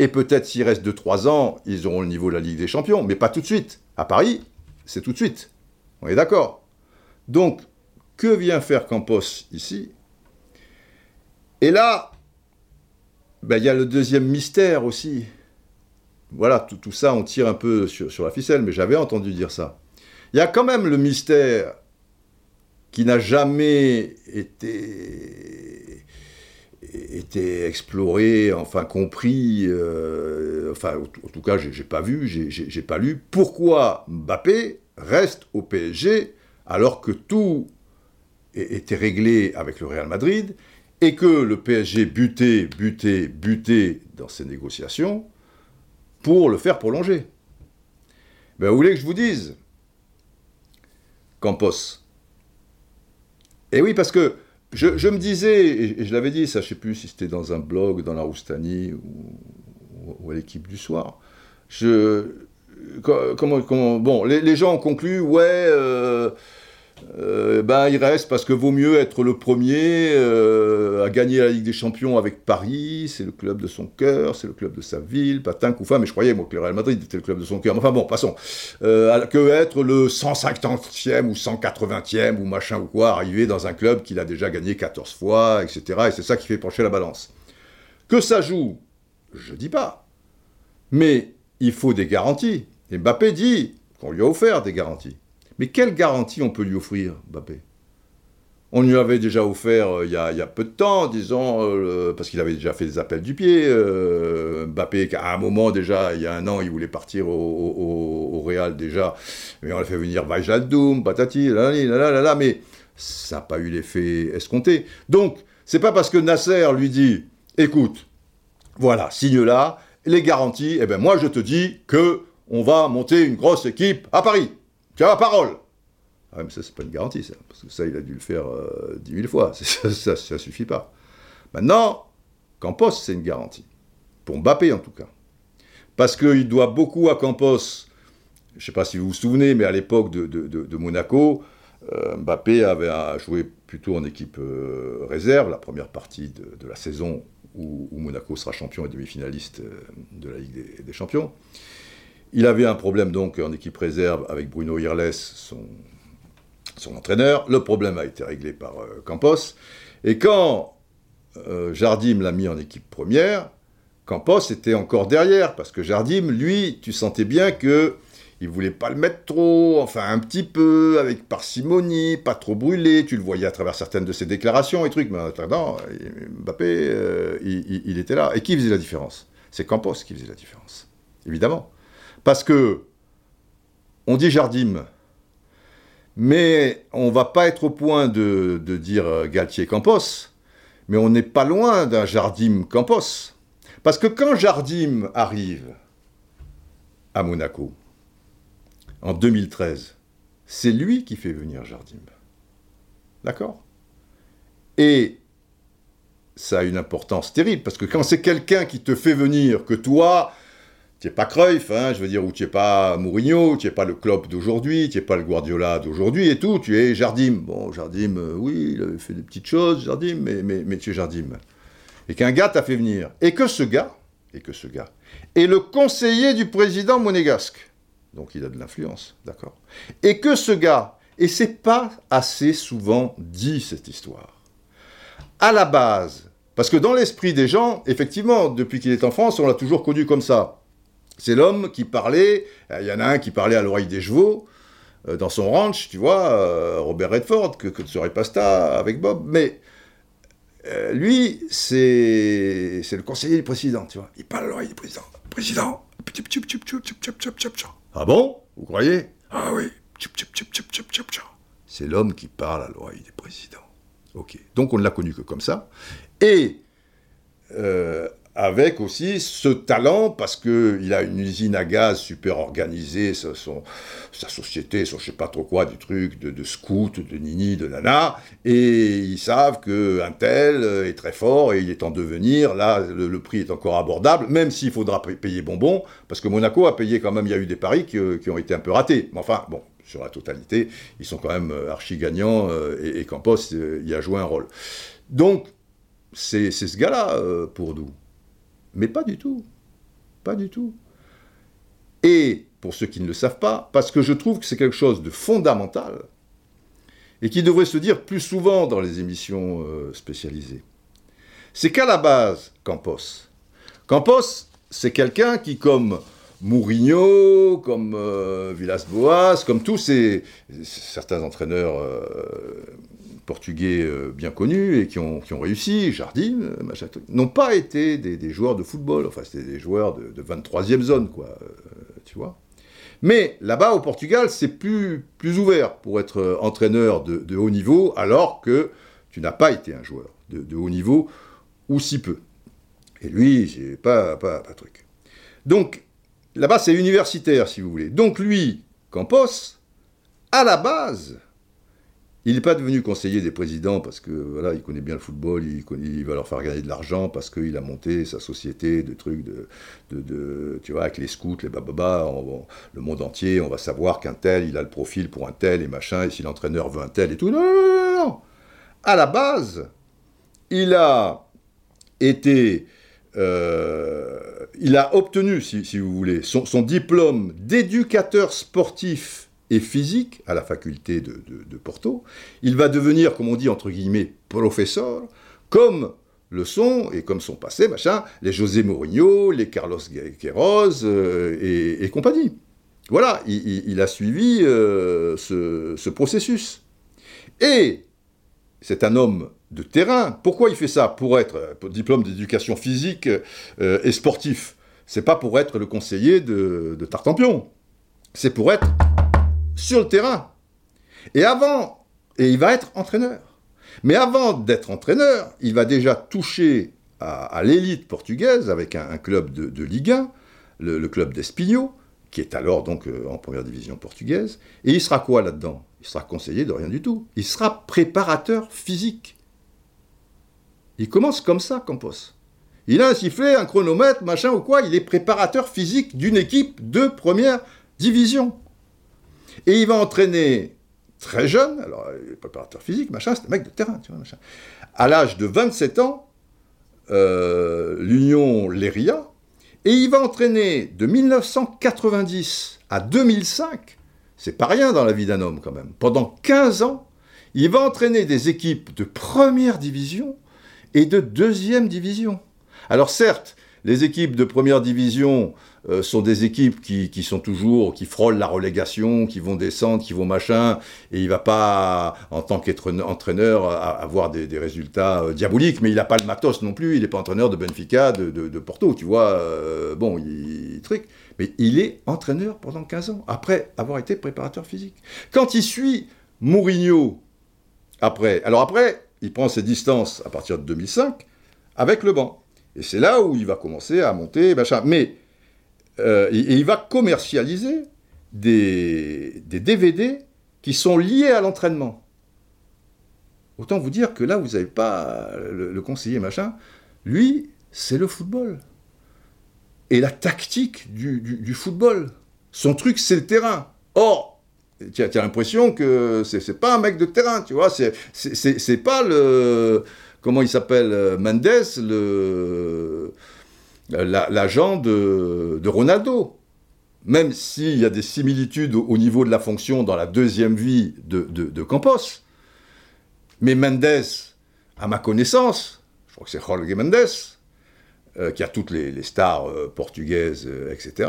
Et peut-être s'il reste 2-3 ans, ils auront le niveau de la Ligue des Champions, mais pas tout de suite. À Paris, c'est tout de suite. On est d'accord. Donc, que vient faire Campos ici? Et là, ben, il y a le deuxième mystère aussi. Voilà, tout, ça, on tire un peu sur la ficelle, mais j'avais entendu dire ça. Il y a quand même le mystère qui n'a jamais été, exploré, enfin compris, euh, enfin en tout cas j'ai pas vu, j'ai pas lu, pourquoi Mbappé reste au PSG alors que tout était réglé avec le Real Madrid et que le PSG butait, butait, butait dans ces négociations pour le faire prolonger? Ben, vous voulez que je vous dise Campos. Et oui, parce que je, me disais, et je l'avais dit, ça, je ne sais plus si c'était dans un blog, dans la Roustanie ou, à l'équipe du soir. Comment, comment, bon, les, gens ont conclu, ouais, euh, ben, il reste parce que vaut mieux être le premier euh, à gagner la Ligue des Champions avec Paris, c'est le club de son cœur, c'est le club de sa ville, patin, couffin, mais je croyais moi que le Real Madrid était le club de son cœur. Enfin bon, passons. Euh, que être le 150e ou 180e ou machin ou quoi, arriver dans un club qu'il a déjà gagné 14 fois, etc. Et c'est ça qui fait pencher la balance. Que ça joue, je dis pas. Mais il faut des garanties. Et Mbappé dit qu'on lui a offert des garanties. Mais quelle garantie on peut lui offrir, Mbappé? On lui avait déjà offert euh, il, y a, peu de temps, disons, euh, parce qu'il avait déjà fait des appels du pied. Euh, Mbappé, à un moment déjà, il y a un an, il voulait partir au, Real déjà, mais on a fait venir Vajladoum, patati, là, là, là, là, mais ça n'a pas eu l'effet escompté. Donc, c'est pas parce que Nasser lui dit, écoute, voilà, signe là, les garanties, eh ben moi je te dis que on va monter une grosse équipe à Paris. As la parole. Ah, mais ça, c'est pas une garantie, ça. Parce que ça, il a dû le faire euh, dix mille fois. Ça, ça, suffit pas. Maintenant, Campos, c'est une garantie. Pour Mbappé, en tout cas. Parce qu'il doit beaucoup à Campos. Je ne sais pas si vous vous souvenez, mais à l'époque de, Monaco, euh, Mbappé avait joué plutôt en équipe euh, réserve, la première partie de, la saison où, Monaco sera champion et demi-finaliste de la Ligue des Champions. Il avait un problème donc en équipe réserve avec Bruno Irles, son, entraîneur. Le problème a été réglé par euh, Campos. Et quand euh, Jardim l'a mis en équipe première, Campos était encore derrière, parce que Jardim, lui, tu sentais bien que il voulait pas le mettre trop, enfin un petit peu, avec parcimonie, pas trop brûlé, tu le voyais à travers certaines de ses déclarations et trucs, mais non, Mbappé, euh, il, était là. Et qui faisait la différence? C'est Campos qui faisait la différence, évidemment. Parce que on dit Jardim, mais on va pas être au point de, dire euh, Galtier Campos, mais on n'est pas loin d'un Jardim Campos. Parce que quand Jardim arrive à Monaco, en 2013, c'est lui qui fait venir Jardim. D'accord? Et ça a une importance terrible, parce que quand c'est quelqu'un qui te fait venir, que toi, tu n'es pas Cruyff, hein, je veux dire, ou tu n'es pas Mourinho, tu n'es pas le Klopp d'aujourd'hui, tu n'es pas le Guardiola d'aujourd'hui et tout, tu es Jardim. Bon, Jardim, euh, oui, il avait fait des petites choses, Jardim, mais, mais, mais tu es Jardim. Et qu'un gars t'a fait venir. Et que ce gars, et que ce gars, est le conseiller du président monégasque. Donc il a de l'influence, d'accord. Et que ce gars, et c'est pas assez souvent dit cette histoire, à la base, parce que dans l'esprit des gens, effectivement, depuis qu'il est en France, on l'a toujours connu comme ça. C'est l'homme qui parlait, il y en a un qui parlait à l'oreille des chevaux, euh, dans son ranch, tu vois, euh, Robert Redford, que, que serait Pasta avec Bob, mais euh, lui, c'est le conseiller du président, tu vois. Il parle à l'oreille du président. Président Ah bon Vous croyez Ah oui. C'est l'homme qui parle à l'oreille du président. Ok. Donc on ne l'a connu que comme ça. Et avec aussi ce talent, parce qu'il a une usine à gaz super organisée, sa, société, son je sais pas trop quoi, du truc, de, de scout, de nini, de nana, et ils savent qu'un tel est très fort et il est en devenir, là le, prix est encore abordable, même s'il faudra payer bonbon, parce que Monaco a payé quand même, il y a eu des paris qui, ont été un peu ratés, mais enfin, bon, sur la totalité, ils sont quand même euh, archi gagnants, euh, et, Campos euh, y a joué un rôle. Donc, c'est ce gars-là pour nous. Mais pas du tout. Pas du tout. Et, pour ceux qui ne le savent pas, parce que je trouve que c'est quelque chose de fondamental, et qui devrait se dire plus souvent dans les émissions euh, spécialisées, c'est qu'à la base, Campos, Campos, c'est quelqu'un qui, comme Mourinho, comme euh, Villas-Boas, comme tous ces, certains entraîneurs euh, portugais euh, bien connus et qui ont, qui ont réussi, Jardim, euh, machin, n'ont pas été des, joueurs de football, enfin c'était des joueurs de, 23e zone, quoi, euh, tu vois. Mais là-bas au Portugal, c'est plus, plus ouvert pour être entraîneur de, haut niveau, alors que tu n'as pas été un joueur de, haut niveau, ou si peu. Et lui, c'est pas, pas, pas truc. Donc, là-bas, c'est universitaire, si vous voulez. Donc lui, Campos, à la base, il n'est pas devenu conseiller des présidents parce que voilà, il connaît bien le football, il, va leur faire gagner de l'argent parce qu'il a monté sa société de trucs de, tu vois, avec les scouts, les bababa, le monde entier, on va savoir qu'un tel, il a le profil pour un tel et machin, et si l'entraîneur veut un tel et tout. Non, non. À la base, il a été, euh, il a obtenu, si, vous voulez, son diplôme d'éducateur sportif et physique à la faculté de, Porto. Il va devenir, comme on dit entre guillemets, professeur, comme le sont, et comme sont passés, machin, les José Mourinho, les Carlos Queiroz euh, et, compagnie. Voilà, il, a suivi euh, ce, processus. Et c'est un homme de terrain. Pourquoi il fait ça? Pour être pour diplôme d'éducation physique euh, et sportif. C'est pas pour être le conseiller de, de Tartampion. C'est pour être sur le terrain. Et avant, et il va être entraîneur. Mais avant d'être entraîneur, il va déjà toucher à, l'élite portugaise avec un, club de, Ligue 1, le, club d'Espinho, qui est alors donc euh, en première division portugaise. Et il sera quoi là-dedans? Il sera conseiller de rien du tout. Il sera préparateur physique. Il commence comme ça, Campos. Il a un sifflet, un chronomètre, machin ou quoi. Il est préparateur physique d'une équipe de première division. Et il va entraîner très jeune, alors il est préparateur physique, machin, c'est un mec de terrain, tu vois, machin. À l'âge de 27 ans, euh, l'Union Léria, et il va entraîner de 1990 à 2005, c'est pas rien dans la vie d'un homme quand même, pendant 15 ans, il va entraîner des équipes de première division et de deuxième division. Alors certes, les équipes de première division euh, sont des équipes qui, sont toujours, qui frôlent la relégation, qui vont descendre, qui vont machin, et il va pas, en tant qu'entraîneur, avoir des, résultats euh, diaboliques, mais il n'a pas le matos non plus, il n'est pas entraîneur de Benfica, de, Porto, tu vois, euh, bon, il, truc, mais il est entraîneur pendant 15 ans, après avoir été préparateur physique. Quand il suit Mourinho, après, alors après, il prend ses distances à partir de 2005, avec le banc. Et c'est là où il va commencer à monter, machin. Mais euh, et, il va commercialiser des, DVD qui sont liés à l'entraînement. Autant vous dire que là, vous n'avez pas le, conseiller machin. Lui, c'est le football. Et la tactique du, football. Son truc, c'est le terrain. Or, tu as, l'impression que c'est pas un mec de terrain, tu vois. C'est pas le. Comment il s'appelle euh, Mendes, le l'agent de, Ronaldo. Même s'il y a des similitudes au, niveau de la fonction dans la deuxième vie de, Campos. Mais Mendes, à ma connaissance, je crois que c'est Jorge Mendes, euh, qui a toutes les, stars euh, portugaises, euh, etc.,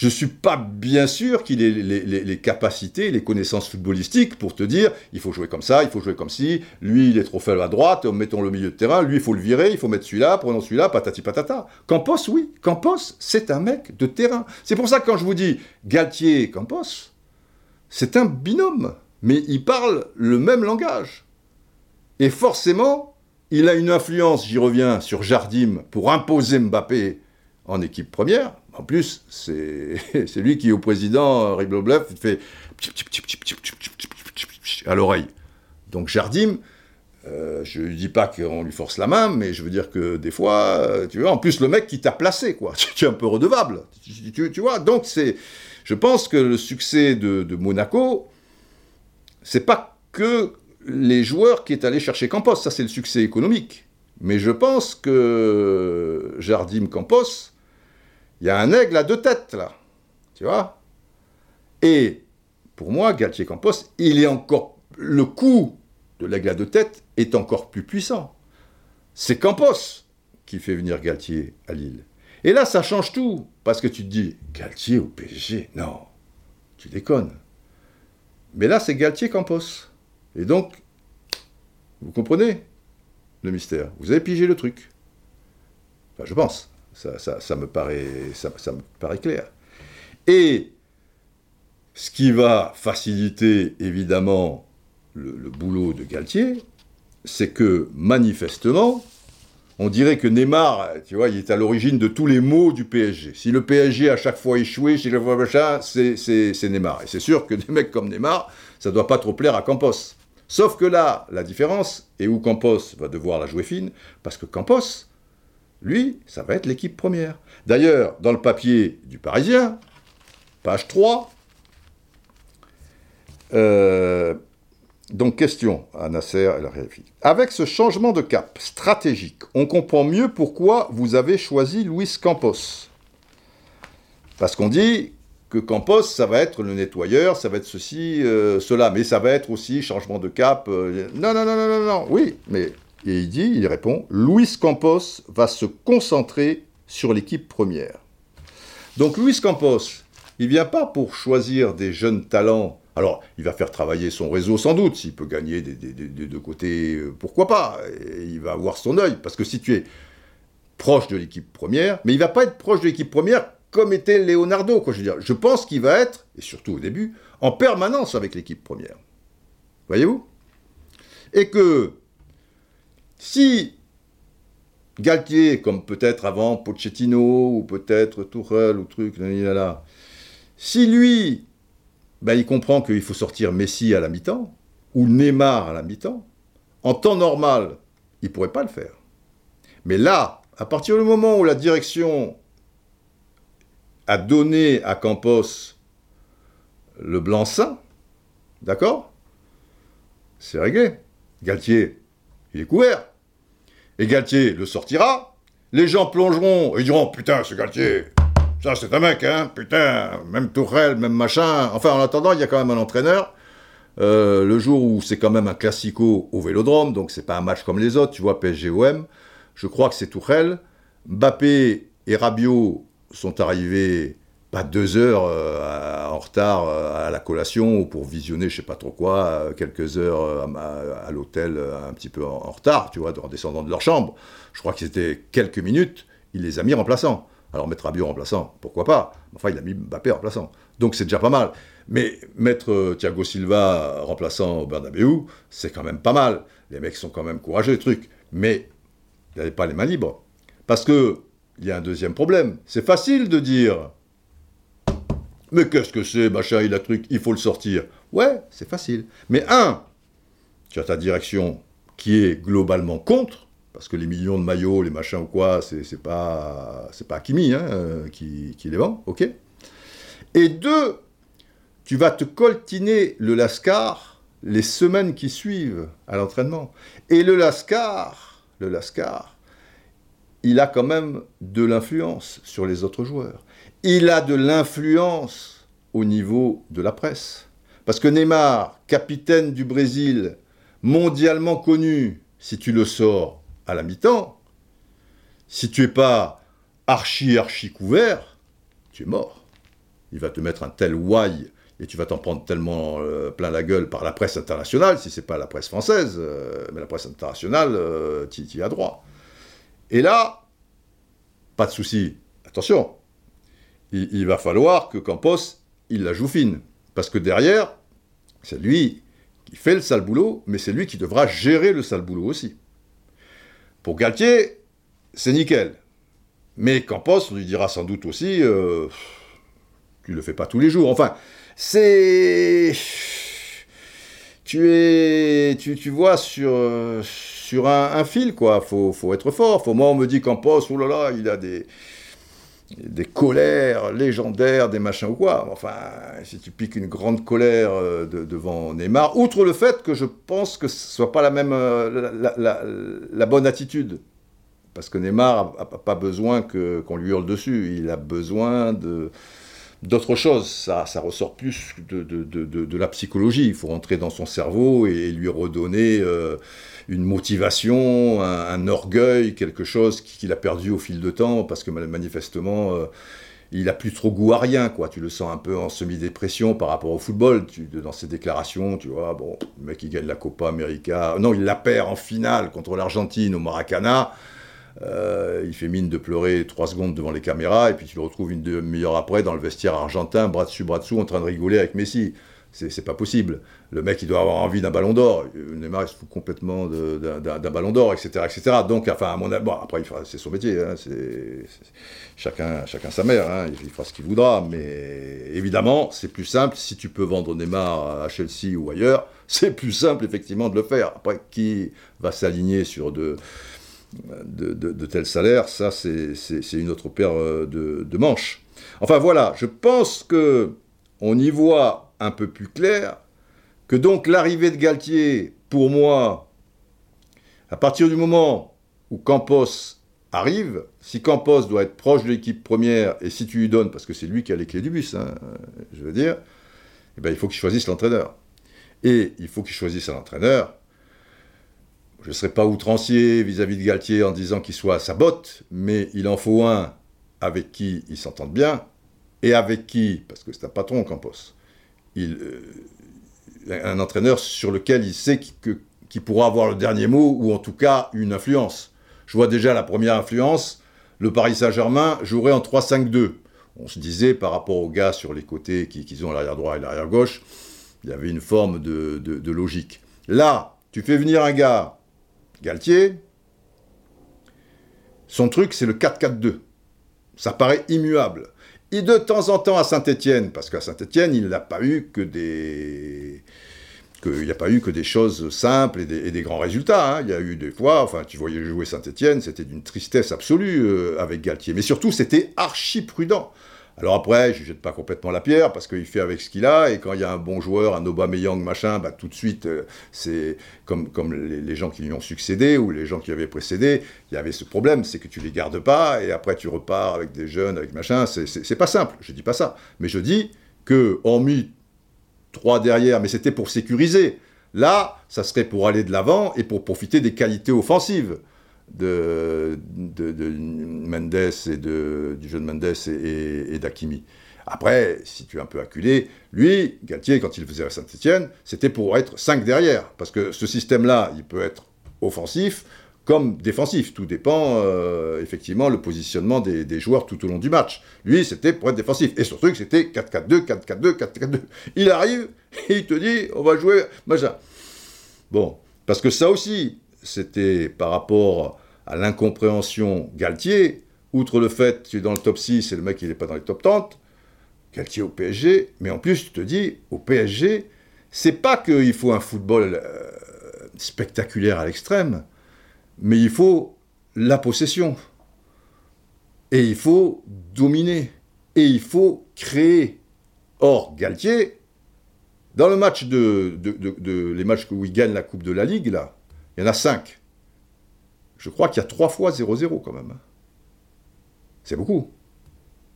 je ne suis pas bien sûr qu'il ait les, capacités, les connaissances footballistiques pour te dire il faut jouer comme ça, il faut jouer comme ci, lui il est trop faible à droite, mettons le milieu de terrain, lui il faut le virer, il faut mettre celui-là, prenons celui-là, patati patata. Campos, oui, Campos, c'est un mec de terrain. C'est pour ça quand je vous dis Galtier et Campos, c'est un binôme, mais ils parlent le même langage. Et forcément, il a une influence, j'y reviens, sur Jardim pour imposer Mbappé en équipe première. En plus, c'est lui qui, au président Ribloblev, fait à l'oreille. Donc Jardim, euh, je ne dis pas qu'on lui force la main, mais je veux dire que des fois, tu vois, en plus le mec qui t'a placé, quoi, tu es un peu redevable, tu, vois. Donc c'est, je pense que le succès de, de Monaco, c'est pas que les joueurs qui est allé chercher Campos, ça c'est le succès économique. Mais je pense que Jardim Campos, il y a un aigle à deux têtes, là. Tu vois? Et pour moi, Galtier Campos, il est encore. Le coup de l'aigle à deux têtes est encore plus puissant. C'est Campos qui fait venir Galtier à Lille. Et là, ça change tout. Parce que tu te dis, Galtier au PSG Non, tu déconnes. Mais là, c'est Galtier Campos. Et donc, vous comprenez le mystère? Vous avez pigé le truc. Enfin, je pense. Ça, me paraît, clair. Et ce qui va faciliter évidemment le, boulot de Galtier, c'est que manifestement, on dirait que Neymar, tu vois, il est à l'origine de tous les maux du PSG. Si le PSG à chaque fois échoué, chez le machin, c'est Neymar. Et c'est sûr que des mecs comme Neymar, ça ne doit pas trop plaire à Campos. Sauf que là, la différence, et où Campos va devoir la jouer fine, parce que Campos, lui, ça va être l'équipe première. D'ailleurs, dans le papier du Parisien, page 3, euh, donc question à Nasser et la Avec ce changement de cap stratégique, on comprend mieux pourquoi vous avez choisi Luis Campos. Parce qu'on dit que Campos, ça va être le nettoyeur, ça va être ceci, euh, cela, mais ça va être aussi changement de cap. Euh, non, non, non, non, non, non, oui, mais et il dit, il répond, Luis Campos va se concentrer sur l'équipe première. Donc Luis Campos, il vient pas pour choisir des jeunes talents. Alors, il va faire travailler son réseau sans doute, s'il peut gagner des, deux côtés, euh, pourquoi pas. il va avoir son œil, parce que si tu es proche de l'équipe première, mais il va pas être proche de l'équipe première comme était Leonardo, je. Je pense qu'il va être, et surtout au début, en permanence avec l'équipe première. Voyez-vous? Et que si Galtier, comme peut-être avant Pochettino, ou peut-être Tourelle, ou truc, si lui, ben, il comprend qu'il faut sortir Messi à la mi-temps, ou Neymar à la mi-temps, en temps normal, il ne pourrait pas le faire. Mais là, à partir du moment où la direction a donné à Campos le blanc-seing, d'accord C'est réglé. Galtier, il est couvert. Et Galtier le sortira. Les gens plongeront et diront Putain, ce Galtier, ça c'est un mec, hein, putain, même Tourelle, même machin. Enfin, en attendant, il y a quand même un entraîneur. Euh, le jour où c'est quand même un classico au vélodrome, donc c'est pas un match comme les autres, tu vois, PSG-OM, je crois que c'est Tourelle. Mbappé et Rabiot sont arrivés pas deux heures euh, en retard euh, à la collation ou pour visionner je sais pas trop quoi, euh, quelques heures à, l'hôtel un petit peu en, retard, tu vois, en descendant de leur chambre. Je crois que c'était quelques minutes, il les a mis remplaçants. Alors mettre Rabiot remplaçant, pourquoi pas? Enfin, il a mis Mbappé remplaçant. Donc c'est déjà pas mal. Mais mettre Thiago Silva remplaçant Bernabeu, c'est quand même pas mal. Les mecs sont quand même courageux, les trucs. Mais il n'avait pas les mains libres. Parce que il y a un deuxième problème. C'est facile de dire mais qu'est-ce que c'est, machin, il a truc, il faut le sortir. Ouais, c'est facile. Mais un, tu as ta direction qui est globalement contre, parce que les millions de maillots, les machins ou quoi, c'est pas, pas Hakimi hein, qui, qui les vend, ok? Et deux, tu vas te coltiner le Lascar les semaines qui suivent à l'entraînement. Et le Lascar, le Lascar, il a quand même de l'influence sur les autres joueurs. Il a de l'influence au niveau de la presse. Parce que Neymar, capitaine du Brésil, mondialement connu, si tu le sors à la mi-temps, si tu es pas archi archi couvert, tu es mort. Il va te mettre un tel why et tu vas t'en prendre tellement euh, plein la gueule par la presse internationale, si c'est pas la presse française, euh, mais la presse internationale, euh, tu y as droit. Et là, pas de souci, attention, il, va falloir que Campos, il la joue fine, parce que derrière, c'est lui qui fait le sale boulot, mais c'est lui qui devra gérer le sale boulot aussi. Pour Galtier, c'est nickel. Mais Campos, on lui dira sans doute aussi, tu le fais pas tous les jours. Enfin, c'est. Tu es. Tu, vois sur, sur un, fil, quoi. Faut, faut être fort. Faut, moi, on me dit poste, oh là là, il a des des colères légendaires, des machins ou quoi. Enfin, si tu piques une grande colère euh, devant Neymar, outre le fait que je pense que ce soit pas la même, euh, la, bonne attitude. Parce que Neymar n'a pas besoin qu'on lui hurle dessus, il a besoin de, d'autres choses. Ça, ressort plus de, de, de, de, la psychologie. Il faut rentrer dans son cerveau et, lui redonner euh, une motivation, un, orgueil, quelque chose qu'il a perdu au fil de temps, parce que manifestement, euh, il a plus trop goût à rien, quoi. Tu le sens un peu en semi-dépression par rapport au football. Dans ses déclarations, tu vois, bon, le mec, il gagne la Copa América. Non, il la perd en finale contre l'Argentine au Maracana. Euh, il fait mine de pleurer trois secondes devant les caméras, et puis tu le retrouves une demi-heure après dans le vestiaire argentin, bras dessus, bras dessous, en train de rigoler avec Messi. C'est pas possible. Le mec, il doit avoir envie d'un ballon d'or. Neymar, il se fout complètement d'un ballon d'or, etc., etc. Donc, enfin, à mon avis, bon, après, c'est son métier. Hein, chacun, chacun sa mère. Hein, il fera ce qu'il voudra. Mais évidemment, c'est plus simple si tu peux vendre Neymar à Chelsea ou ailleurs. C'est plus simple, effectivement, de le faire. Après, qui va s'aligner sur de de, tels salaires, ça c'est une autre paire euh, de, manches. Enfin voilà, je pense que on y voit un peu plus clair que donc l'arrivée de Galtier, pour moi, à partir du moment où Campos arrive, si Campos doit être proche de l'équipe première, et si tu lui donnes, parce que c'est lui qui a les clés du bus, hein, je veux dire, eh ben, il faut qu'il choisisse l'entraîneur. Et il faut qu'il choisisse un entraîneur je ne serai pas outrancier vis-à-vis de Galtier en disant qu'il soit à sa botte, mais il en faut un avec qui il s'entende bien, et avec qui, parce que c'est un patron Campos, il, euh, un entraîneur sur lequel il sait qu'il pourra avoir le dernier mot, ou en tout cas une influence. Je vois déjà la première influence, le Paris Saint-Germain jouerait en 3-5-2. On se disait par rapport aux gars sur les côtés qui, qui ont l'arrière droit et l'arrière gauche, il y avait une forme de, de logique. Là, tu fais venir un gars Galtier, son truc, c'est le 4-4-2. Ça paraît immuable. Et de temps en temps à Saint-Étienne, parce qu'à Saint-Étienne, il n'a pas eu que des n'y a pas eu que des choses simples et des, grands résultats. Hein. Il y a eu des fois, enfin, tu voyais jouer Saint-Etienne, c'était d'une tristesse absolue euh, avec Galtier. Mais surtout, c'était archi prudent. Alors après, je ne jette pas complètement la pierre parce qu'il fait avec ce qu'il a et quand il y a un bon joueur, un Aubameyang machin, bah, tout de suite, euh, c'est comme, les, gens qui lui ont succédé ou les gens qui avaient précédé, il y avait ce problème, c'est que tu les gardes pas et après tu repars avec des jeunes, avec machin, c'est pas simple, je dis pas ça. Mais je dis que, hormis trois derrière, mais c'était pour sécuriser, là, ça serait pour aller de l'avant et pour profiter des qualités offensives de, de, Mendes et de, du jeune Mendes et, et, d'Akimi. Après, si tu es un peu acculé, lui, Galtier, quand il faisait à Saint-Etienne, c'était pour être 5 derrière. Parce que ce système-là, il peut être offensif comme défensif. Tout dépend, euh, effectivement, le positionnement des, des, joueurs tout au long du match. Lui, c'était pour être défensif. Et son truc, c'était 4-4-2, 4-4-2, 4-4-2. Il arrive, et il te dit, on va jouer, machin. Bon, parce que ça aussi, c'était par rapport à l'incompréhension Galtier, outre le fait que tu es dans le top 6 et le mec il n'est pas dans les top 30, Galtier au PSG, mais en plus tu te dis, au PSG, c'est pas qu'il faut un football euh, spectaculaire à l'extrême, mais il faut la possession. Et il faut dominer. Et il faut créer. Or, Galtier, dans le match de, les matchs où il gagne la Coupe de la Ligue, là, il y en a cinq. Je crois qu'il y a trois fois 0-0 quand même. C'est beaucoup.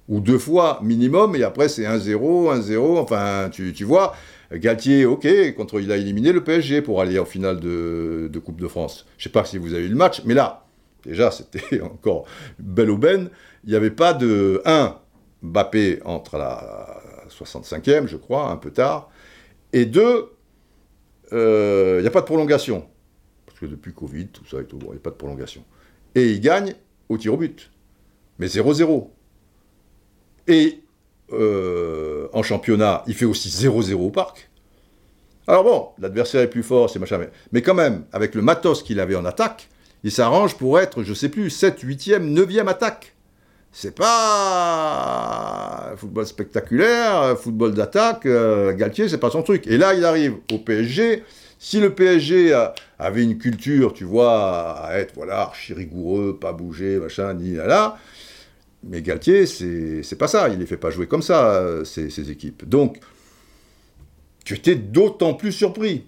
Ou deux fois minimum, et après c'est 1-0, 1-0, enfin, tu, vois, Galtier, ok, contre, il a éliminé le PSG pour aller en finale de, Coupe de France. Je ne sais pas si vous avez eu le match, mais là, déjà, c'était encore belle aubaine. Il n'y avait pas de 1, Mbappé entre la 65e, je crois, un peu tard, et 2, euh, il n'y a pas de prolongation. Parce que depuis Covid, tout ça et tout, il n'y a pas de prolongation. Et il gagne au tir au but. Mais 0-0. Et euh, en championnat, il fait aussi 0-0 au parc. Alors bon, l'adversaire est plus fort, c'est machin, mais, quand même, avec le matos qu'il avait en attaque, il s'arrange pour être, je sais plus, 7, 8e, 9e attaque. C'est pas football spectaculaire, football d'attaque, euh, Galtier, c'est pas son truc. Et là, il arrive au PSG. Si le PSG avait une culture, tu vois, à être, voilà, archi rigoureux, pas bouger, machin, ni là, là, mais Galtier, c'est pas ça. Il les fait pas jouer comme ça, ces, équipes. Donc, tu étais d'autant plus surpris.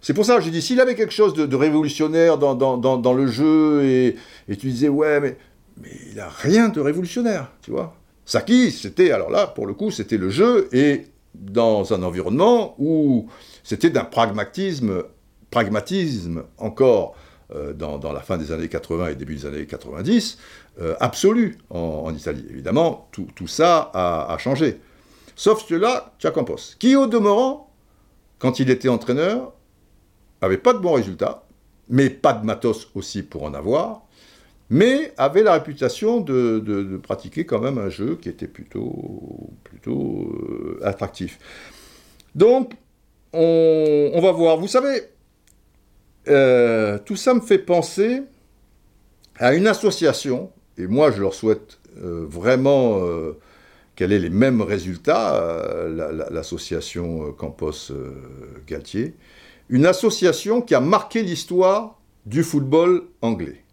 C'est pour ça que j'ai dit, s'il avait quelque chose de, révolutionnaire dans, dans, le jeu, et, tu disais, ouais, mais, mais il n'a rien de révolutionnaire, tu vois. Saki, c'était, alors là, pour le coup, c'était le jeu, et dans un environnement où c'était d'un pragmatisme, pragmatisme encore euh, dans, la fin des années 80 et début des années 90, euh, absolu en, Italie. Évidemment, tout, ça a, changé. Sauf là, Campos, qui au demeurant, quand il était entraîneur, avait pas de bons résultats, mais pas de matos aussi pour en avoir, mais avait la réputation de, pratiquer quand même un jeu qui était plutôt, plutôt euh, attractif. Donc, on, va voir. Vous savez, euh, tout ça me fait penser à une association, et moi je leur souhaite euh, vraiment euh, qu'elle ait les mêmes résultats, l'association Campos Galtier, une association qui a marqué l'histoire du football anglais.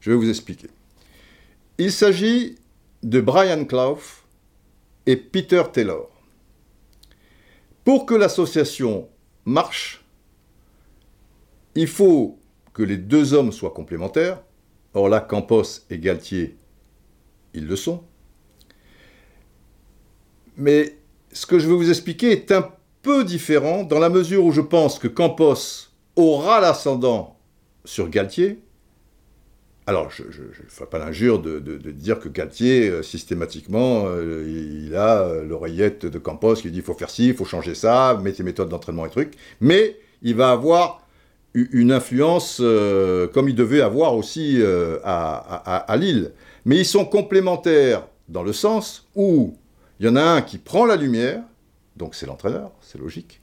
Je vais vous expliquer. Il s'agit de Brian Clough et Peter Taylor. Pour que l'association marche, il faut que les deux hommes soient complémentaires. Or là, Campos et Galtier, ils le sont. Mais ce que je vais vous expliquer est un peu différent dans la mesure où je pense que Campos aura l'ascendant sur Galtier. Alors, je ne ferai pas l'injure de, dire que Galtier, euh, systématiquement, euh, il a euh, l'oreillette de Campos qui dit il faut faire ci, il faut changer ça, mettre tes méthodes d'entraînement et trucs. Mais il va avoir une influence comme il devait avoir aussi à, Lille. Mais ils sont complémentaires dans le sens où il y en a un qui prend la lumière, donc c'est l'entraîneur, c'est logique,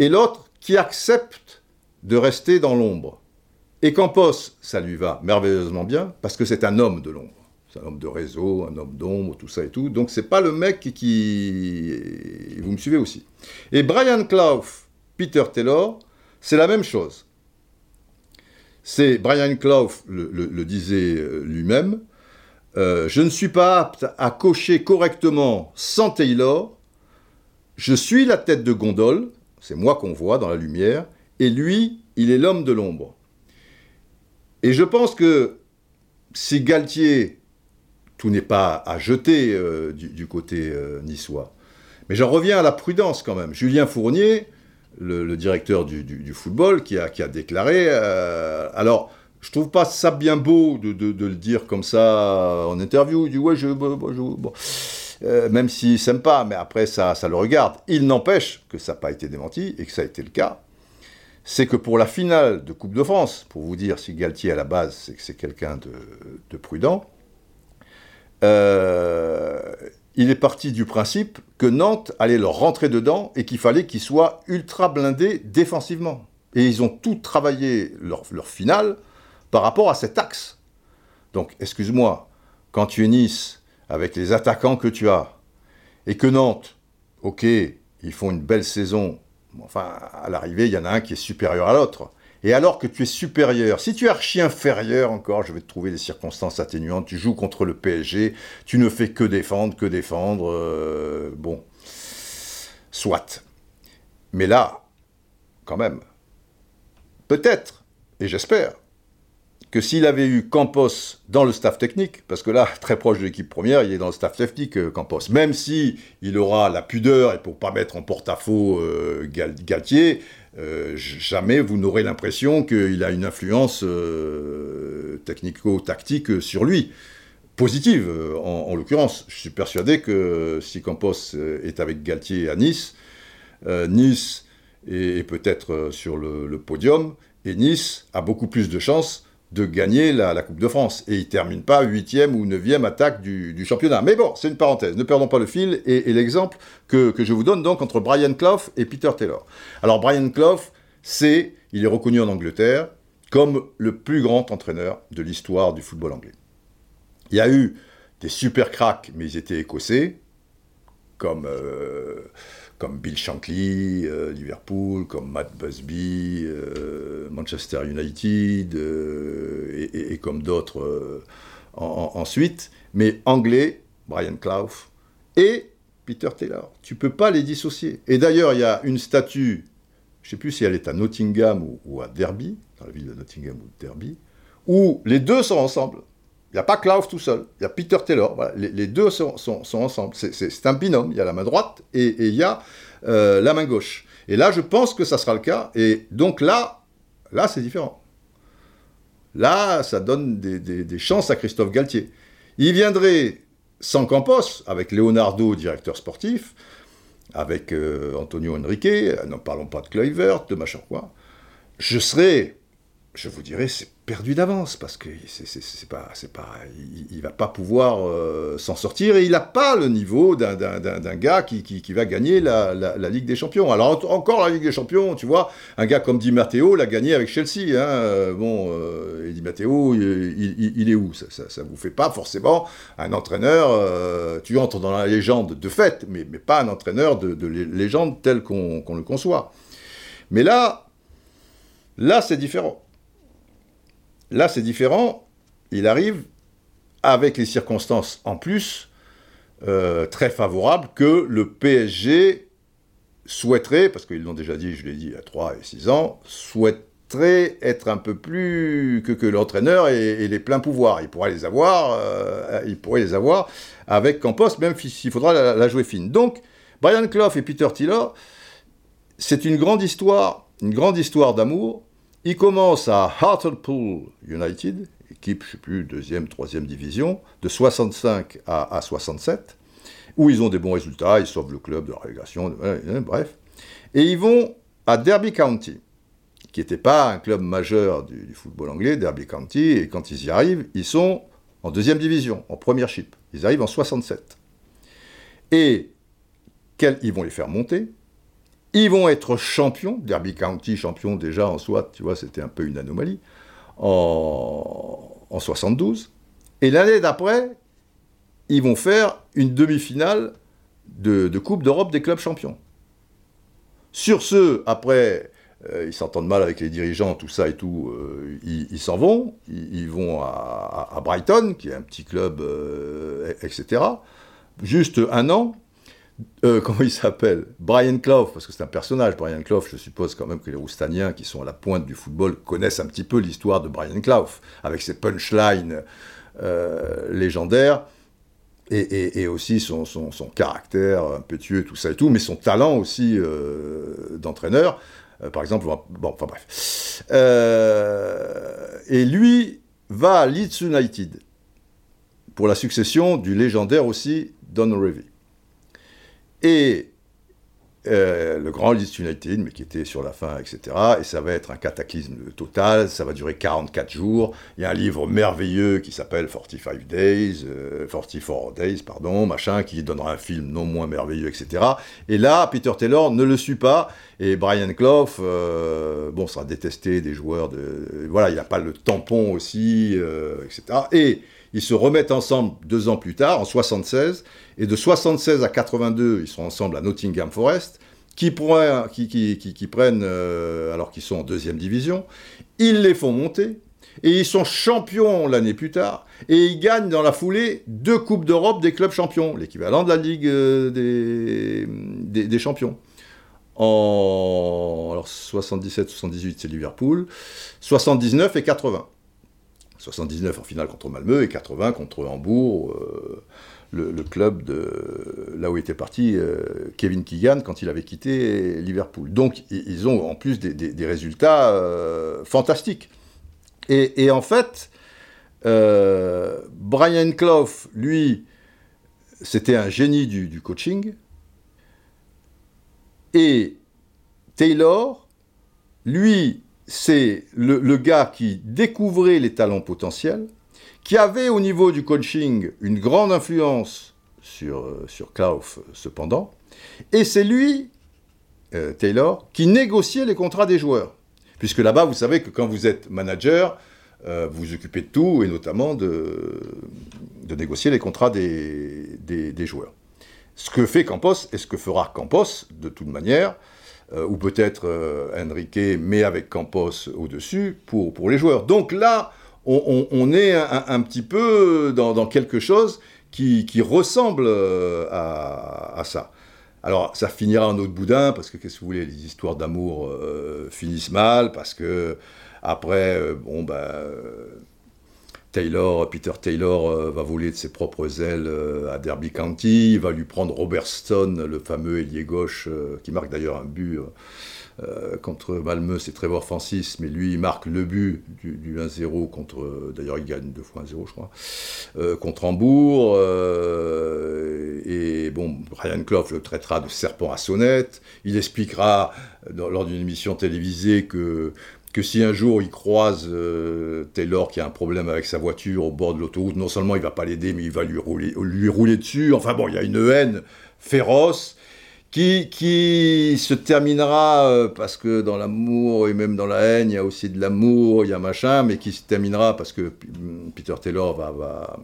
et l'autre qui accepte de rester dans l'ombre. Et Campos, ça lui va merveilleusement bien, parce que c'est un homme de l'ombre. C'est un homme de réseau, un homme d'ombre, tout ça et tout. Donc c'est pas le mec qui. Vous me suivez aussi. Et Brian Clough, Peter Taylor, c'est la même chose. C'est Brian Clough le, disait euh, lui-même. Euh, je ne suis pas apte à cocher correctement sans Taylor. Je suis la tête de gondole, c'est moi qu'on voit dans la lumière, et lui, il est l'homme de l'ombre. Et je pense que si Galtier, tout n'est pas à jeter euh, du, côté niçois, mais j'en reviens à la prudence quand même. Julien Fournier, le, directeur du, football, qui a, déclaré. Euh, alors, je trouve pas ça bien beau de, le dire comme ça en interview. Il dit ouais, je, euh, même s'il s'aime pas, mais après ça, ça le regarde. Il n'empêche que ça n'a pas été démenti et que ça a été le cas. C'est que pour la finale de Coupe de France, pour vous dire si Galtier à la base c'est que c'est quelqu'un de, prudent, euh, il est parti du principe que Nantes allait leur rentrer dedans et qu'il fallait qu'ils soient ultra blindés défensivement. Et ils ont tout travaillé leur, finale par rapport à cet axe. Donc, excuse-moi, quand tu es Nice, avec les attaquants que tu as, et que Nantes, ok, ils font une belle saison, enfin, à l'arrivée, il y en a un qui est supérieur à l'autre. et alors que tu es supérieur, si tu es archi-inférieur encore, je vais te trouver des circonstances atténuantes, tu joues contre le PSG, tu ne fais que défendre, que défendre, euh, bon, soit. Mais là, quand même, peut-être, et j'espère, que s'il avait eu Campos dans le staff technique, parce que là, très proche de l'équipe première, il est dans le staff technique, euh, Campos, même si il aura la pudeur, et pour pas mettre en porte-à-faux euh, Galtier, euh, jamais vous n'aurez l'impression qu'il a une influence technico-tactique sur lui. Positive, en, l'occurrence. Je suis persuadé que si Campos est avec Galtier à Nice, Nice est, peut-être sur le, podium, et Nice a beaucoup plus de chances de gagner la, Coupe de France. Et il termine pas huitième ou neuvième attaque du, championnat. Mais bon, c'est une parenthèse. Ne perdons pas le fil. Et, l'exemple que, je vous donne donc entre Brian Clough et Peter Taylor. Alors Brian Clough, c'est, il est reconnu en Angleterre comme le plus grand entraîneur de l'histoire du football anglais. Il y a eu des super cracks, mais ils étaient écossais, comme... Euh, comme Bill Shankly, euh, Liverpool, comme Matt Busby, euh, Manchester United, euh, et, comme d'autres ensuite, mais anglais, Brian Clough, et Peter Taylor. Tu peux pas les dissocier. Et d'ailleurs, il y a une statue, je ne sais plus si elle est à Nottingham ou, à Derby, dans la ville de Nottingham ou de Derby, où les deux sont ensemble. Il n'y a pas Klaus tout seul, il y a Peter Taylor. Les, deux sont, ensemble. C'est un binôme. Il y a la main droite et, il y a euh, la main gauche. Et là, je pense que ça sera le cas. Et donc là, là, c'est différent. Là, ça donne des, chances à Christophe Galtier. Il viendrait sans Campos, avec Leonardo, directeur sportif, avec euh, Antonio Henrique, n'en parlons pas de Kluivert, de machin quoi. Je serais, je vous dirais, c'est perdu d'avance parce que c'est pas, pas, il, va pas pouvoir euh, s'en sortir et il n'a pas le niveau d'un gars qui, qui, va gagner la, la, Ligue des Champions. Alors encore la Ligue des Champions, tu vois, un gars comme Di Matteo l'a gagné avec Chelsea. Hein, euh, bon, euh, et Di Matteo, il, est où? Ça, ça, vous fait pas forcément un entraîneur. tu entres dans la légende de fait, mais, mais pas un entraîneur de, de légende tel qu'on le conçoit. Mais là, là c'est différent. Là, c'est différent. Il arrive avec les circonstances en plus euh, très favorables que le PSG souhaiterait, parce qu'ils l'ont déjà dit, je l'ai dit il y a 3 et 6 ans, souhaiterait être un peu plus que, l'entraîneur et, les pleins pouvoirs. Il pourrait les avoir, euh, il pourrait les avoir avec Campos, même s'il faudra la, jouer fine. Donc, Brian Clough et Peter Tiller, c'est une grande histoire, une grande histoire d'amour il commence à Hartlepool United, équipe, je ne sais plus, deuxième, troisième division, de 65 à, 67, où ils ont des bons résultats, ils sauvent le club de la relégation, bref. Et ils vont à Derby County, qui n'était pas un club majeur du, football anglais, Derby County, et quand ils y arrivent, ils sont en deuxième division, en première chip. Ils arrivent en 67. Et ils vont les faire monter, ils vont être champions, Derby County champion déjà en soi, tu vois, c'était un peu une anomalie, en, 72. Et l'année d'après, ils vont faire une demi-finale de, Coupe d'Europe des clubs champions. Sur ce, après, euh, ils s'entendent mal avec les dirigeants, tout ça et tout, euh, ils s'en vont, ils, vont à, Brighton, qui est un petit club, euh, etc. Juste un an, euh, comment il s'appelle? Brian Clough, parce que c'est un personnage, Brian Clough, je suppose quand même que les Roustaniens, qui sont à la pointe du football, connaissent un petit peu l'histoire de Brian Clough, avec ses punchlines euh, légendaires, et, aussi son, caractère impétueux, tout ça et tout, mais son talent aussi euh, d'entraîneur, par exemple, bon, enfin bref. et lui va à Leeds United, pour la succession du légendaire aussi Don Revie. Et euh, le grand Leeds United, mais qui était sur la fin, etc. Et ça va être un cataclysme total, ça va durer 44 jours. Il y a un livre merveilleux qui s'appelle 45 Days, 44 euh, Days, pardon, machin, qui donnera un film non moins merveilleux, etc. Et là, Peter Taylor ne le suit pas, et Brian Clough, euh, bon, sera détesté des joueurs de... Voilà, il n'a pas le tampon aussi, etc. Et ils se remettent ensemble deux ans plus tard, en 76, et de 76 à 82, ils seront ensemble à Nottingham Forest, qui, prennent, alors qu'ils sont en deuxième division, ils les font monter, et ils sont champions l'année plus tard, et ils gagnent dans la foulée deux Coupes d'Europe des clubs champions, l'équivalent de la Ligue des, des, champions. En alors 77-78, c'est Liverpool, 79 et 80. 79 en finale contre Malmö et 80 contre Hambourg, euh, le, club de là où était parti euh, Kevin Keegan quand il avait quitté Liverpool. Donc ils ont en plus des, résultats euh, fantastiques. Et, en fait, Brian Clough, lui, c'était un génie du coaching. Et Taylor, lui, c'est le, gars qui découvrait les talents potentiels, qui avait au niveau du coaching une grande influence sur, euh, sur Klaus cependant, et c'est lui, euh, Taylor, qui négociait les contrats des joueurs. Puisque là-bas, vous savez que quand vous êtes manager, euh, vous vous occupez de tout, et notamment de, de négocier les contrats des, des, joueurs. Ce que fait Campos, et ce que fera Campos, de toute manière, euh, ou peut-être euh, Enrique, mais avec Campos au-dessus, pour, pour les joueurs. Donc là, on, est un, petit peu dans, quelque chose qui, ressemble euh, à, ça. Alors, ça finira en autre boudin, parce que, qu'est-ce que vous voulez, les histoires d'amour finissent mal, parce que, après, bon, ben Taylor, Peter Taylor euh, va voler de ses propres ailes euh, à Derby County, il va lui prendre Robert Stone, le fameux ailier gauche, euh, qui marque d'ailleurs un but contre Malmö, c'est Trevor Francis, mais lui il marque le but du, 1-0 contre, d'ailleurs il gagne deux fois 1-0 je crois, contre Hambourg, et bon, Brian Clough le traitera de serpent à sonnette, il expliquera lors d'une émission télévisée que que si un jour il croise euh, Taylor qui a un problème avec sa voiture au bord de l'autoroute, non seulement il va pas l'aider, mais il va lui rouler, lui rouler dessus. Enfin bon, il y a une haine féroce qui, qui se terminera, euh, parce que dans l'amour et même dans la haine, il y a aussi de l'amour, il y a machin, mais qui se terminera parce que Peter Taylor va, va,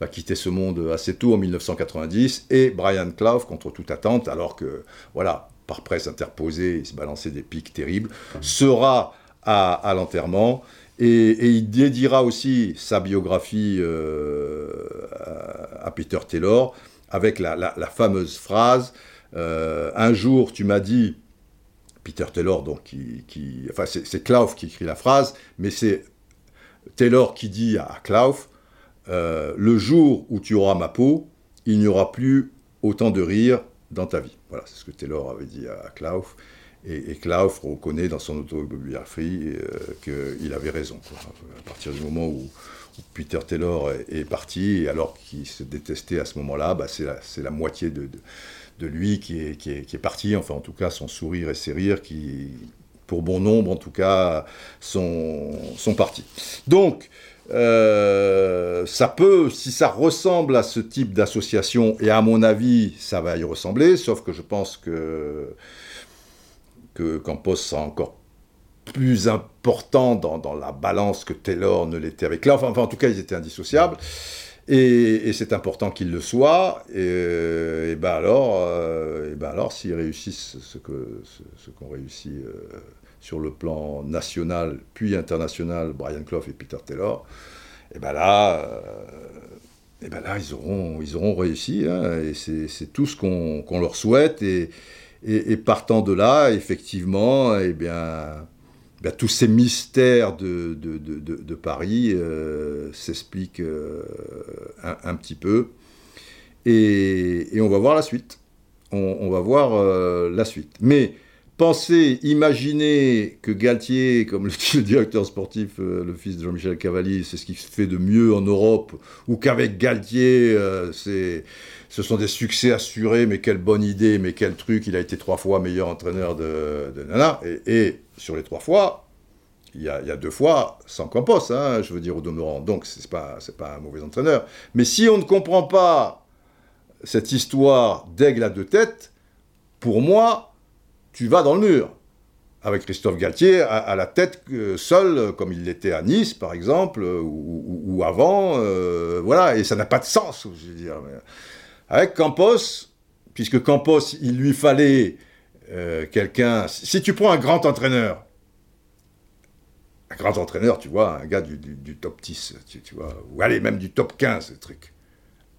va quitter ce monde assez tôt en 1990, et Brian Clough, contre toute attente, alors que, voilà, par presse interposée, se balançait des pics terribles, sera à, l'enterrement. Et, il dédiera aussi sa biographie euh, à, Peter Taylor avec la, fameuse phrase euh, Un jour, tu m'as dit, Peter Taylor, donc, qui, enfin, c'est Clough qui écrit la phrase, mais c'est Taylor qui dit à Clough euh, Le jour où tu auras ma peau, il n'y aura plus autant de rire dans ta vie. Voilà, c'est ce que Taylor avait dit à Clough. Et, et Clough reconnaît dans son autobiographie euh, qu'il avait raison. À partir du moment où, Peter Taylor est, parti, alors qu'il se détestait à ce moment-là, bah, c'est la, moitié de, lui qui est, qui, parti. Enfin, en tout cas, son sourire et ses rires qui, pour bon nombre en tout cas, sont, sont partis. Donc, euh, ça peut, si ça ressemble à ce type d'association, et à mon avis, ça va y ressembler, sauf que je pense que, que Campos sera encore plus important dans, la balance que Taylor ne l'était avec là. Enfin, en tout cas, ils étaient indissociables. Et, c'est important qu'ils le soient. Et, ben alors, euh, et ben alors s'ils réussissent ce qu'ont ce, qu'on réussit euh, sur le plan national puis international, Brian Clough et Peter Taylor, et ben là, euh, et ben là ils, auront, ils auront réussi, hein, et c'est tout ce qu'on leur souhaite, et, et, partant de là, effectivement, et eh bien, ben, tous ces mystères de, de, de, de Paris euh, s'expliquent euh, un, petit peu, et, et, on va voir la suite. On va voir la suite. Mais penser, imaginer que Galtier, comme le dit le directeur sportif, euh, le fils de Jean-Michel Cavalli, c'est ce qui se fait de mieux en Europe, ou qu'avec Galtier, euh, c'est, ce sont des succès assurés, mais quelle bonne idée, mais quel truc, il a été trois fois meilleur entraîneur de, Nana, et, sur les trois fois, il y, a, deux fois sans Campos, hein, je veux dire au demeurant, donc c'est pas, pas un mauvais entraîneur. Mais si on ne comprend pas cette histoire d'aigle à deux têtes, pour moi, tu vas dans le mur. Avec Christophe Galtier à, la tête euh, seul, comme il l'était à Nice, par exemple, euh, ou, avant, euh, voilà, et ça n'a pas de sens, je veux dire. Avec Campos, puisque Campos, il lui fallait euh, quelqu'un, si tu prends un grand entraîneur, un grand entraîneur, tu vois, un gars du, top 10, tu, vois, ou allez, même du top 15, ce truc.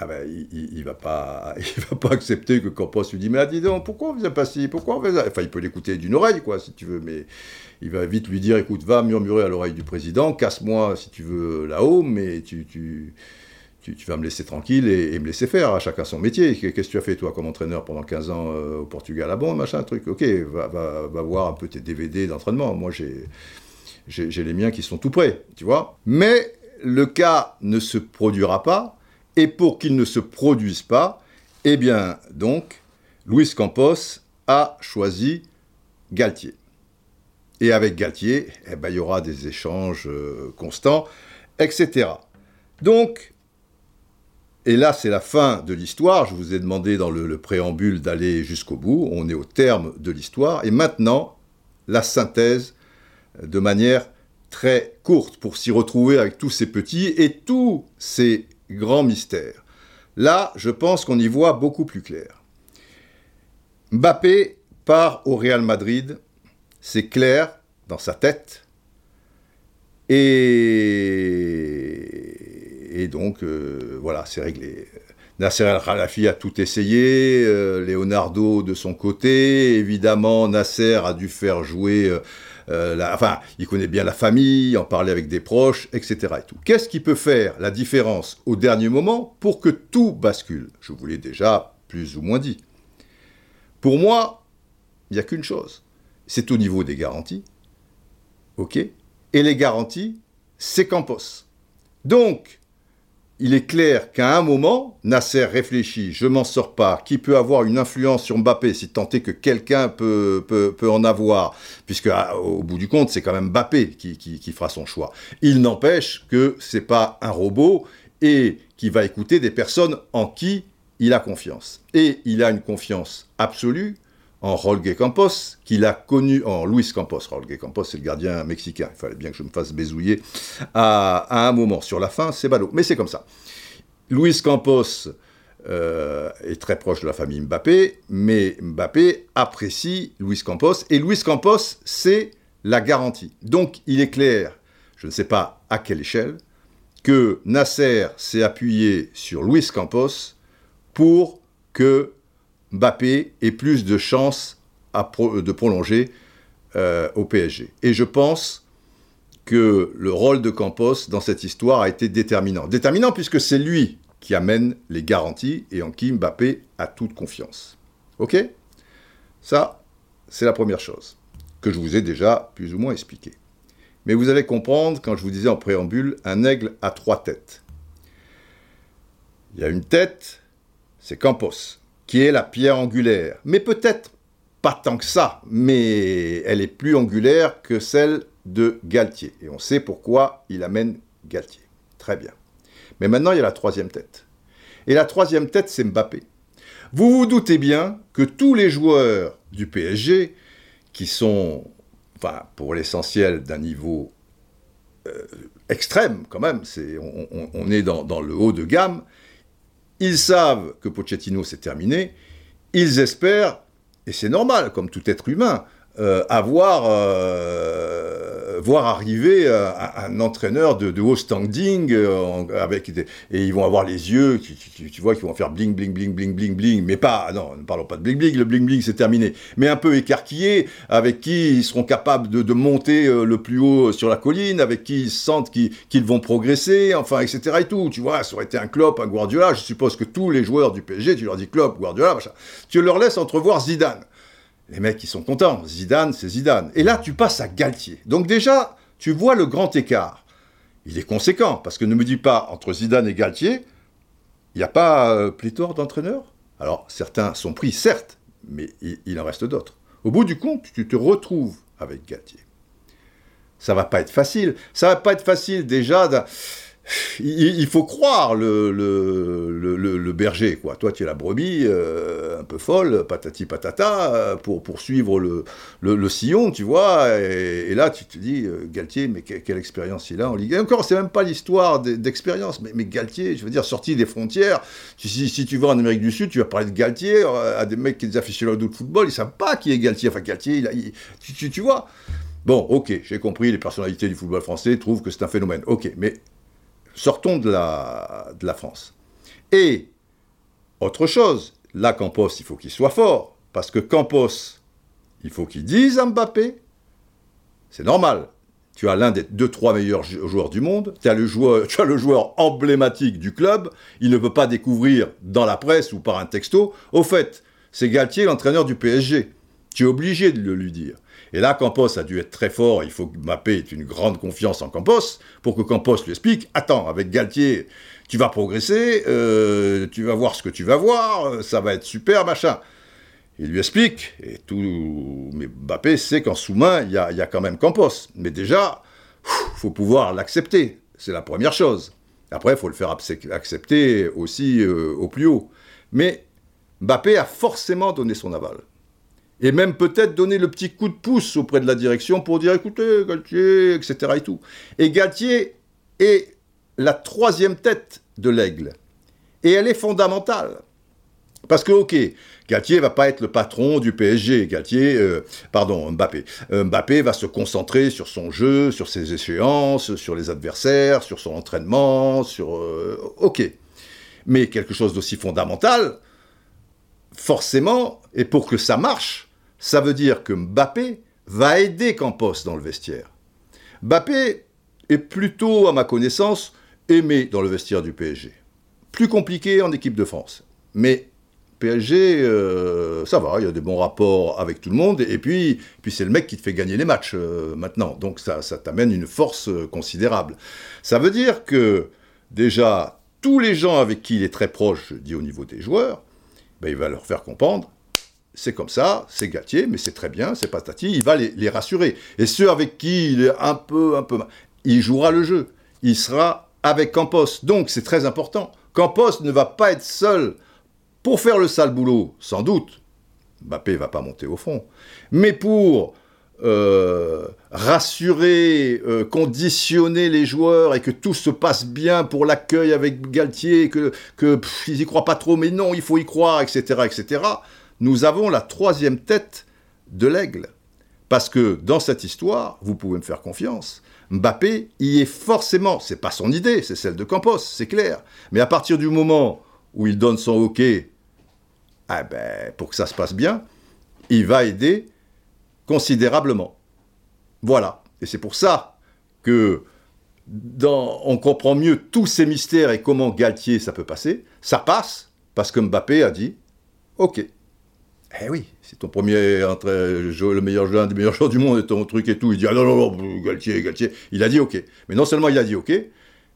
Ah ben, il, ne va pas, il va pas accepter que Campos lui dise, mais dis donc, pourquoi on faisait pas ci, pourquoi ça Enfin, il peut l'écouter d'une oreille, quoi, si tu veux, mais il va vite lui dire, écoute, va murmurer à l'oreille du président, casse-moi si tu veux là-haut, mais tu, tu, tu, vas me laisser tranquille et, me laisser faire, à chacun son métier. Qu'est-ce que tu as fait, toi, comme entraîneur pendant 15 ans euh, au Portugal Ah bon, machin, truc? Ok, va, va, va voir un peu tes DVD d'entraînement. Moi, j'ai j'ai les miens qui sont tout prêts, tu vois? Mais le cas ne se produira pas, et pour qu'il ne se produise pas, eh bien, donc, Luis Campos a choisi Galtier. Et avec Galtier, eh ben, il y aura des échanges euh, constants, etc. Donc, et là, c'est la fin de l'histoire. Je vous ai demandé dans le préambule d'aller jusqu'au bout. On est au terme de l'histoire. Et maintenant, la synthèse de manière très courte pour s'y retrouver avec tous ces petits et tous ces grands mystères. Là, je pense qu'on y voit beaucoup plus clair. Mbappé part au Real Madrid, c'est clair dans sa tête, et, donc euh, voilà, c'est réglé. Nasser El Khalafi a tout essayé, euh, Leonardo de son côté, évidemment Nasser a dû faire jouer euh, euh, enfin, il connaît bien la famille, en parler avec des proches, etc. Et. Qu'est-ce qui peut faire la différence au dernier moment pour que tout bascule? Je vous l'ai déjà plus ou moins dit. Pour moi, il n'y a qu'une chose. C'est au niveau des garanties. OK? Et les garanties, c'est Campos. Donc, il est clair qu'à un moment, Nasser réfléchit, je m'en sors pas, qui peut avoir une influence sur Mbappé, si tant est que quelqu'un peut, peut, en avoir, puisque ah, au bout du compte, c'est quand même Mbappé qui, qui, fera son choix. Il n'empêche que c'est pas un robot et qui va écouter des personnes en qui il a confiance. Et il a une confiance absolue en Rolge Campos, qu'il a connu en Luis Campos. Rolge Campos, c'est le gardien mexicain. Il fallait bien que je me fasse bézouiller à, un moment. Sur la fin, c'est ballot. Mais c'est comme ça. Luis Campos euh, est très proche de la famille Mbappé, mais Mbappé apprécie Luis Campos. Et Luis Campos, c'est la garantie. Donc, il est clair, je ne sais pas à quelle échelle, que Nasser s'est appuyé sur Luis Campos pour que Mbappé ait plus de chances de prolonger euh, au PSG. Et je pense que le rôle de Campos dans cette histoire a été déterminant. Déterminant puisque c'est lui qui amène les garanties et en qui Mbappé a toute confiance. Ok? Ça, c'est la première chose que je vous ai déjà plus ou moins expliqué. Mais vous allez comprendre, quand je vous disais en préambule, un aigle a trois têtes. Il y a une tête, c'est Campos qui est la pierre angulaire. Mais peut-être pas tant que ça, mais elle est plus angulaire que celle de Galtier. Et on sait pourquoi il amène Galtier. Très bien. Mais maintenant, il y a la troisième tête. Et la troisième tête, c'est Mbappé. Vous vous doutez bien que tous les joueurs du PSG, qui sont, enfin, pour l'essentiel, d'un niveau euh, extrême quand même, c'est, on, est dans, dans, le haut de gamme, ils savent que Pochettino c'est terminé. Ils espèrent, et c'est normal, comme tout être humain, euh, avoir euh, voir arriver euh, un, entraîneur de, haut standing avec et ils vont avoir les yeux tu, vois qui vont faire bling bling bling bling bling bling mais pas non ne parlons pas de bling bling le bling bling c'est terminé. Mais un peu écarquillé avec qui ils seront capables de, monter le plus haut sur la colline avec qui ils sentent qu'ils vont progresser enfin etc et tout tu vois ça aurait été un Klopp un Guardiola je suppose que tous les joueurs du PSG tu leur dis Klopp Guardiola machin, tu leur laisses entrevoir Zidane les mecs, ils sont contents. Zidane, c'est Zidane. Et là, tu passes à Galtier. Donc déjà, tu vois le grand écart. Il est conséquent, parce que ne me dis pas, entre Zidane et Galtier, il n'y a pas euh, pléthore d'entraîneurs? Alors, certains sont pris, certes, mais il, en reste d'autres. Au bout du compte, tu te retrouves avec Galtier. Ça va pas être facile. Ça va pas être facile déjà il, faut croire le, berger, quoi. Toi, tu es la brebis, euh, un peu folle, patati patata, euh, pour poursuivre le, le, sillon, tu vois. Et, là, tu te dis, euh, Galtier, mais quelle expérience il a en Ligue 1. Encore, c'est même pas l'histoire d'expérience, mais, Galtier, je veux dire, sorti des frontières. Si, si, tu vas en Amérique du Sud, tu vas parler de Galtier à des mecs qui sont des aficionados de football, ils savent pas qui est Galtier. Enfin, Galtier, il, tu, tu vois. Bon, ok, j'ai compris, les personnalités du football français trouvent que c'est un phénomène. Ok, mais sortons de la, de la France. Et, autre chose, là, Campos, il faut qu'il soit fort, parce que Campos, il faut qu'il dise à Mbappé, c'est normal, tu as l'un des deux, trois meilleurs joueurs du monde, tu as, le joueur, tu as le joueur emblématique du club, il ne peut pas découvrir dans la presse ou par un texto, au fait, c'est Galtier, l'entraîneur du PSG. Tu es obligé de le lui dire. Et là, Campos a dû être très fort. Il faut que Mbappé ait une grande confiance en Campos pour que Campos lui explique Attends, avec Galtier, tu vas progresser, euh, tu vas voir ce que tu vas voir, ça va être super, machin. Il lui explique, et tout. Mais Mbappé sait qu'en sous-main, il y a, quand même Campos. Mais déjà, il faut pouvoir l'accepter. C'est la première chose. Après, il faut le faire accepter aussi euh, au plus haut. Mais Mbappé a forcément donné son aval et même peut-être donner le petit coup de pouce auprès de la direction pour dire écoutez, Galtier, etc. Et, tout. et Galtier est la troisième tête de l'aigle. Et elle est fondamentale. Parce que, ok, Galtier va pas être le patron du PSG. Galtier, euh, pardon, Mbappé. Euh, Mbappé va se concentrer sur son jeu, sur ses échéances, sur les adversaires, sur son entraînement, sur. Euh, ok. Mais quelque chose d'aussi fondamental, forcément, et pour que ça marche, ça veut dire que Mbappé va aider Campos dans le vestiaire. Mbappé est plutôt, à ma connaissance, aimé dans le vestiaire du PSG. Plus compliqué en équipe de France. Mais PSG, euh, ça va, il y a des bons rapports avec tout le monde, et puis, c'est le mec qui te fait gagner les matchs euh, maintenant, donc ça, ça t'amène une force euh, considérable. Ça veut dire que déjà, tous les gens avec qui il est très proche, je dis au niveau des joueurs, ben, il va leur faire comprendre, c'est comme ça, c'est Gatier, mais c'est très bien, c'est patati, il va les, rassurer. Et ceux avec qui il est un peu, un peu, il jouera le jeu. Il sera avec Campos. Donc c'est très important. Campos ne va pas être seul pour faire le sale boulot, sans doute. Mbappé va pas monter au fond. Mais pour euh, rassurer, euh, conditionner les joueurs et que tout se passe bien pour l'accueil avec Galtier, que, que y croient pas trop, mais non, il faut y croire, etc., etc nous avons la troisième tête de l'aigle. Parce que dans cette histoire, vous pouvez me faire confiance, Mbappé y est forcément, c'est pas son idée, c'est celle de Campos, c'est clair. Mais à partir du moment où il donne son hockey, ah ben, pour que ça se passe bien, il va aider considérablement. Voilà. Et c'est pour ça que on comprend mieux tous ces mystères et comment Galtier ça peut passer. Ça passe parce que Mbappé a dit OK. Eh oui, c'est ton premier entre, le meilleur joueur, un des meilleurs du monde et ton truc et tout. Il dit ah non, non, non, Galtier, Galtier. Il a dit ok. Mais non seulement il a dit ok,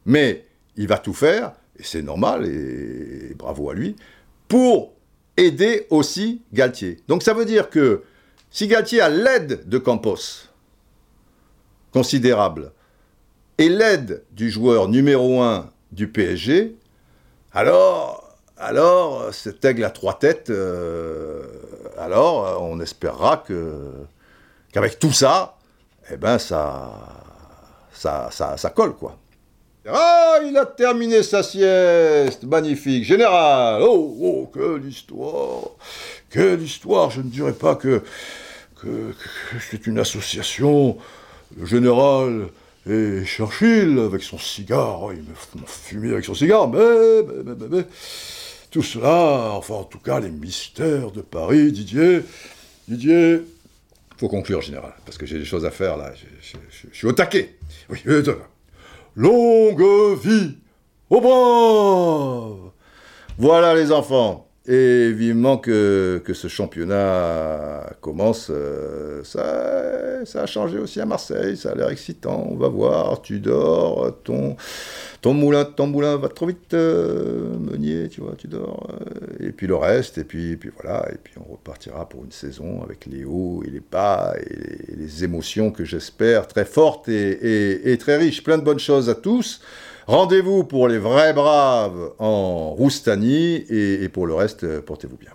mais il va tout faire, et c'est normal, et bravo à lui, pour aider aussi Galtier. Donc ça veut dire que si Galtier a l'aide de Campos, considérable, et l'aide du joueur numéro un du PSG, alors alors cet aigle à trois têtes, euh, alors on espérera que qu'avec tout ça, eh ben ça, ça, ça, colle quoi. Ah, il a terminé sa sieste, magnifique, général. Oh, oh, quelle histoire, quelle histoire. Je ne dirais pas que, que, c'est une association générale et Churchill avec son cigare. Oh, il me fumé avec son cigare, mais tout cela, enfin en tout cas les mystères de Paris, Didier, Didier, faut conclure général, parce que j'ai des choses à faire là, je, suis au taquet. Oui, longue vie au braves Voilà les enfants, et vivement que, que ce championnat commence, euh, ça, ça a changé aussi à Marseille, ça a l'air excitant, on va voir, tu dors, ton, ton, moulin, ton moulin va trop vite, euh, Meunier, tu vois, tu dors, euh, et puis le reste, et puis, puis voilà, et puis on repartira pour une saison avec les hauts et les bas, et les, émotions que j'espère très fortes et, et, et très riches. Plein de bonnes choses à tous. Rendez-vous pour les vrais braves en Roustanie et, pour le reste, portez-vous bien.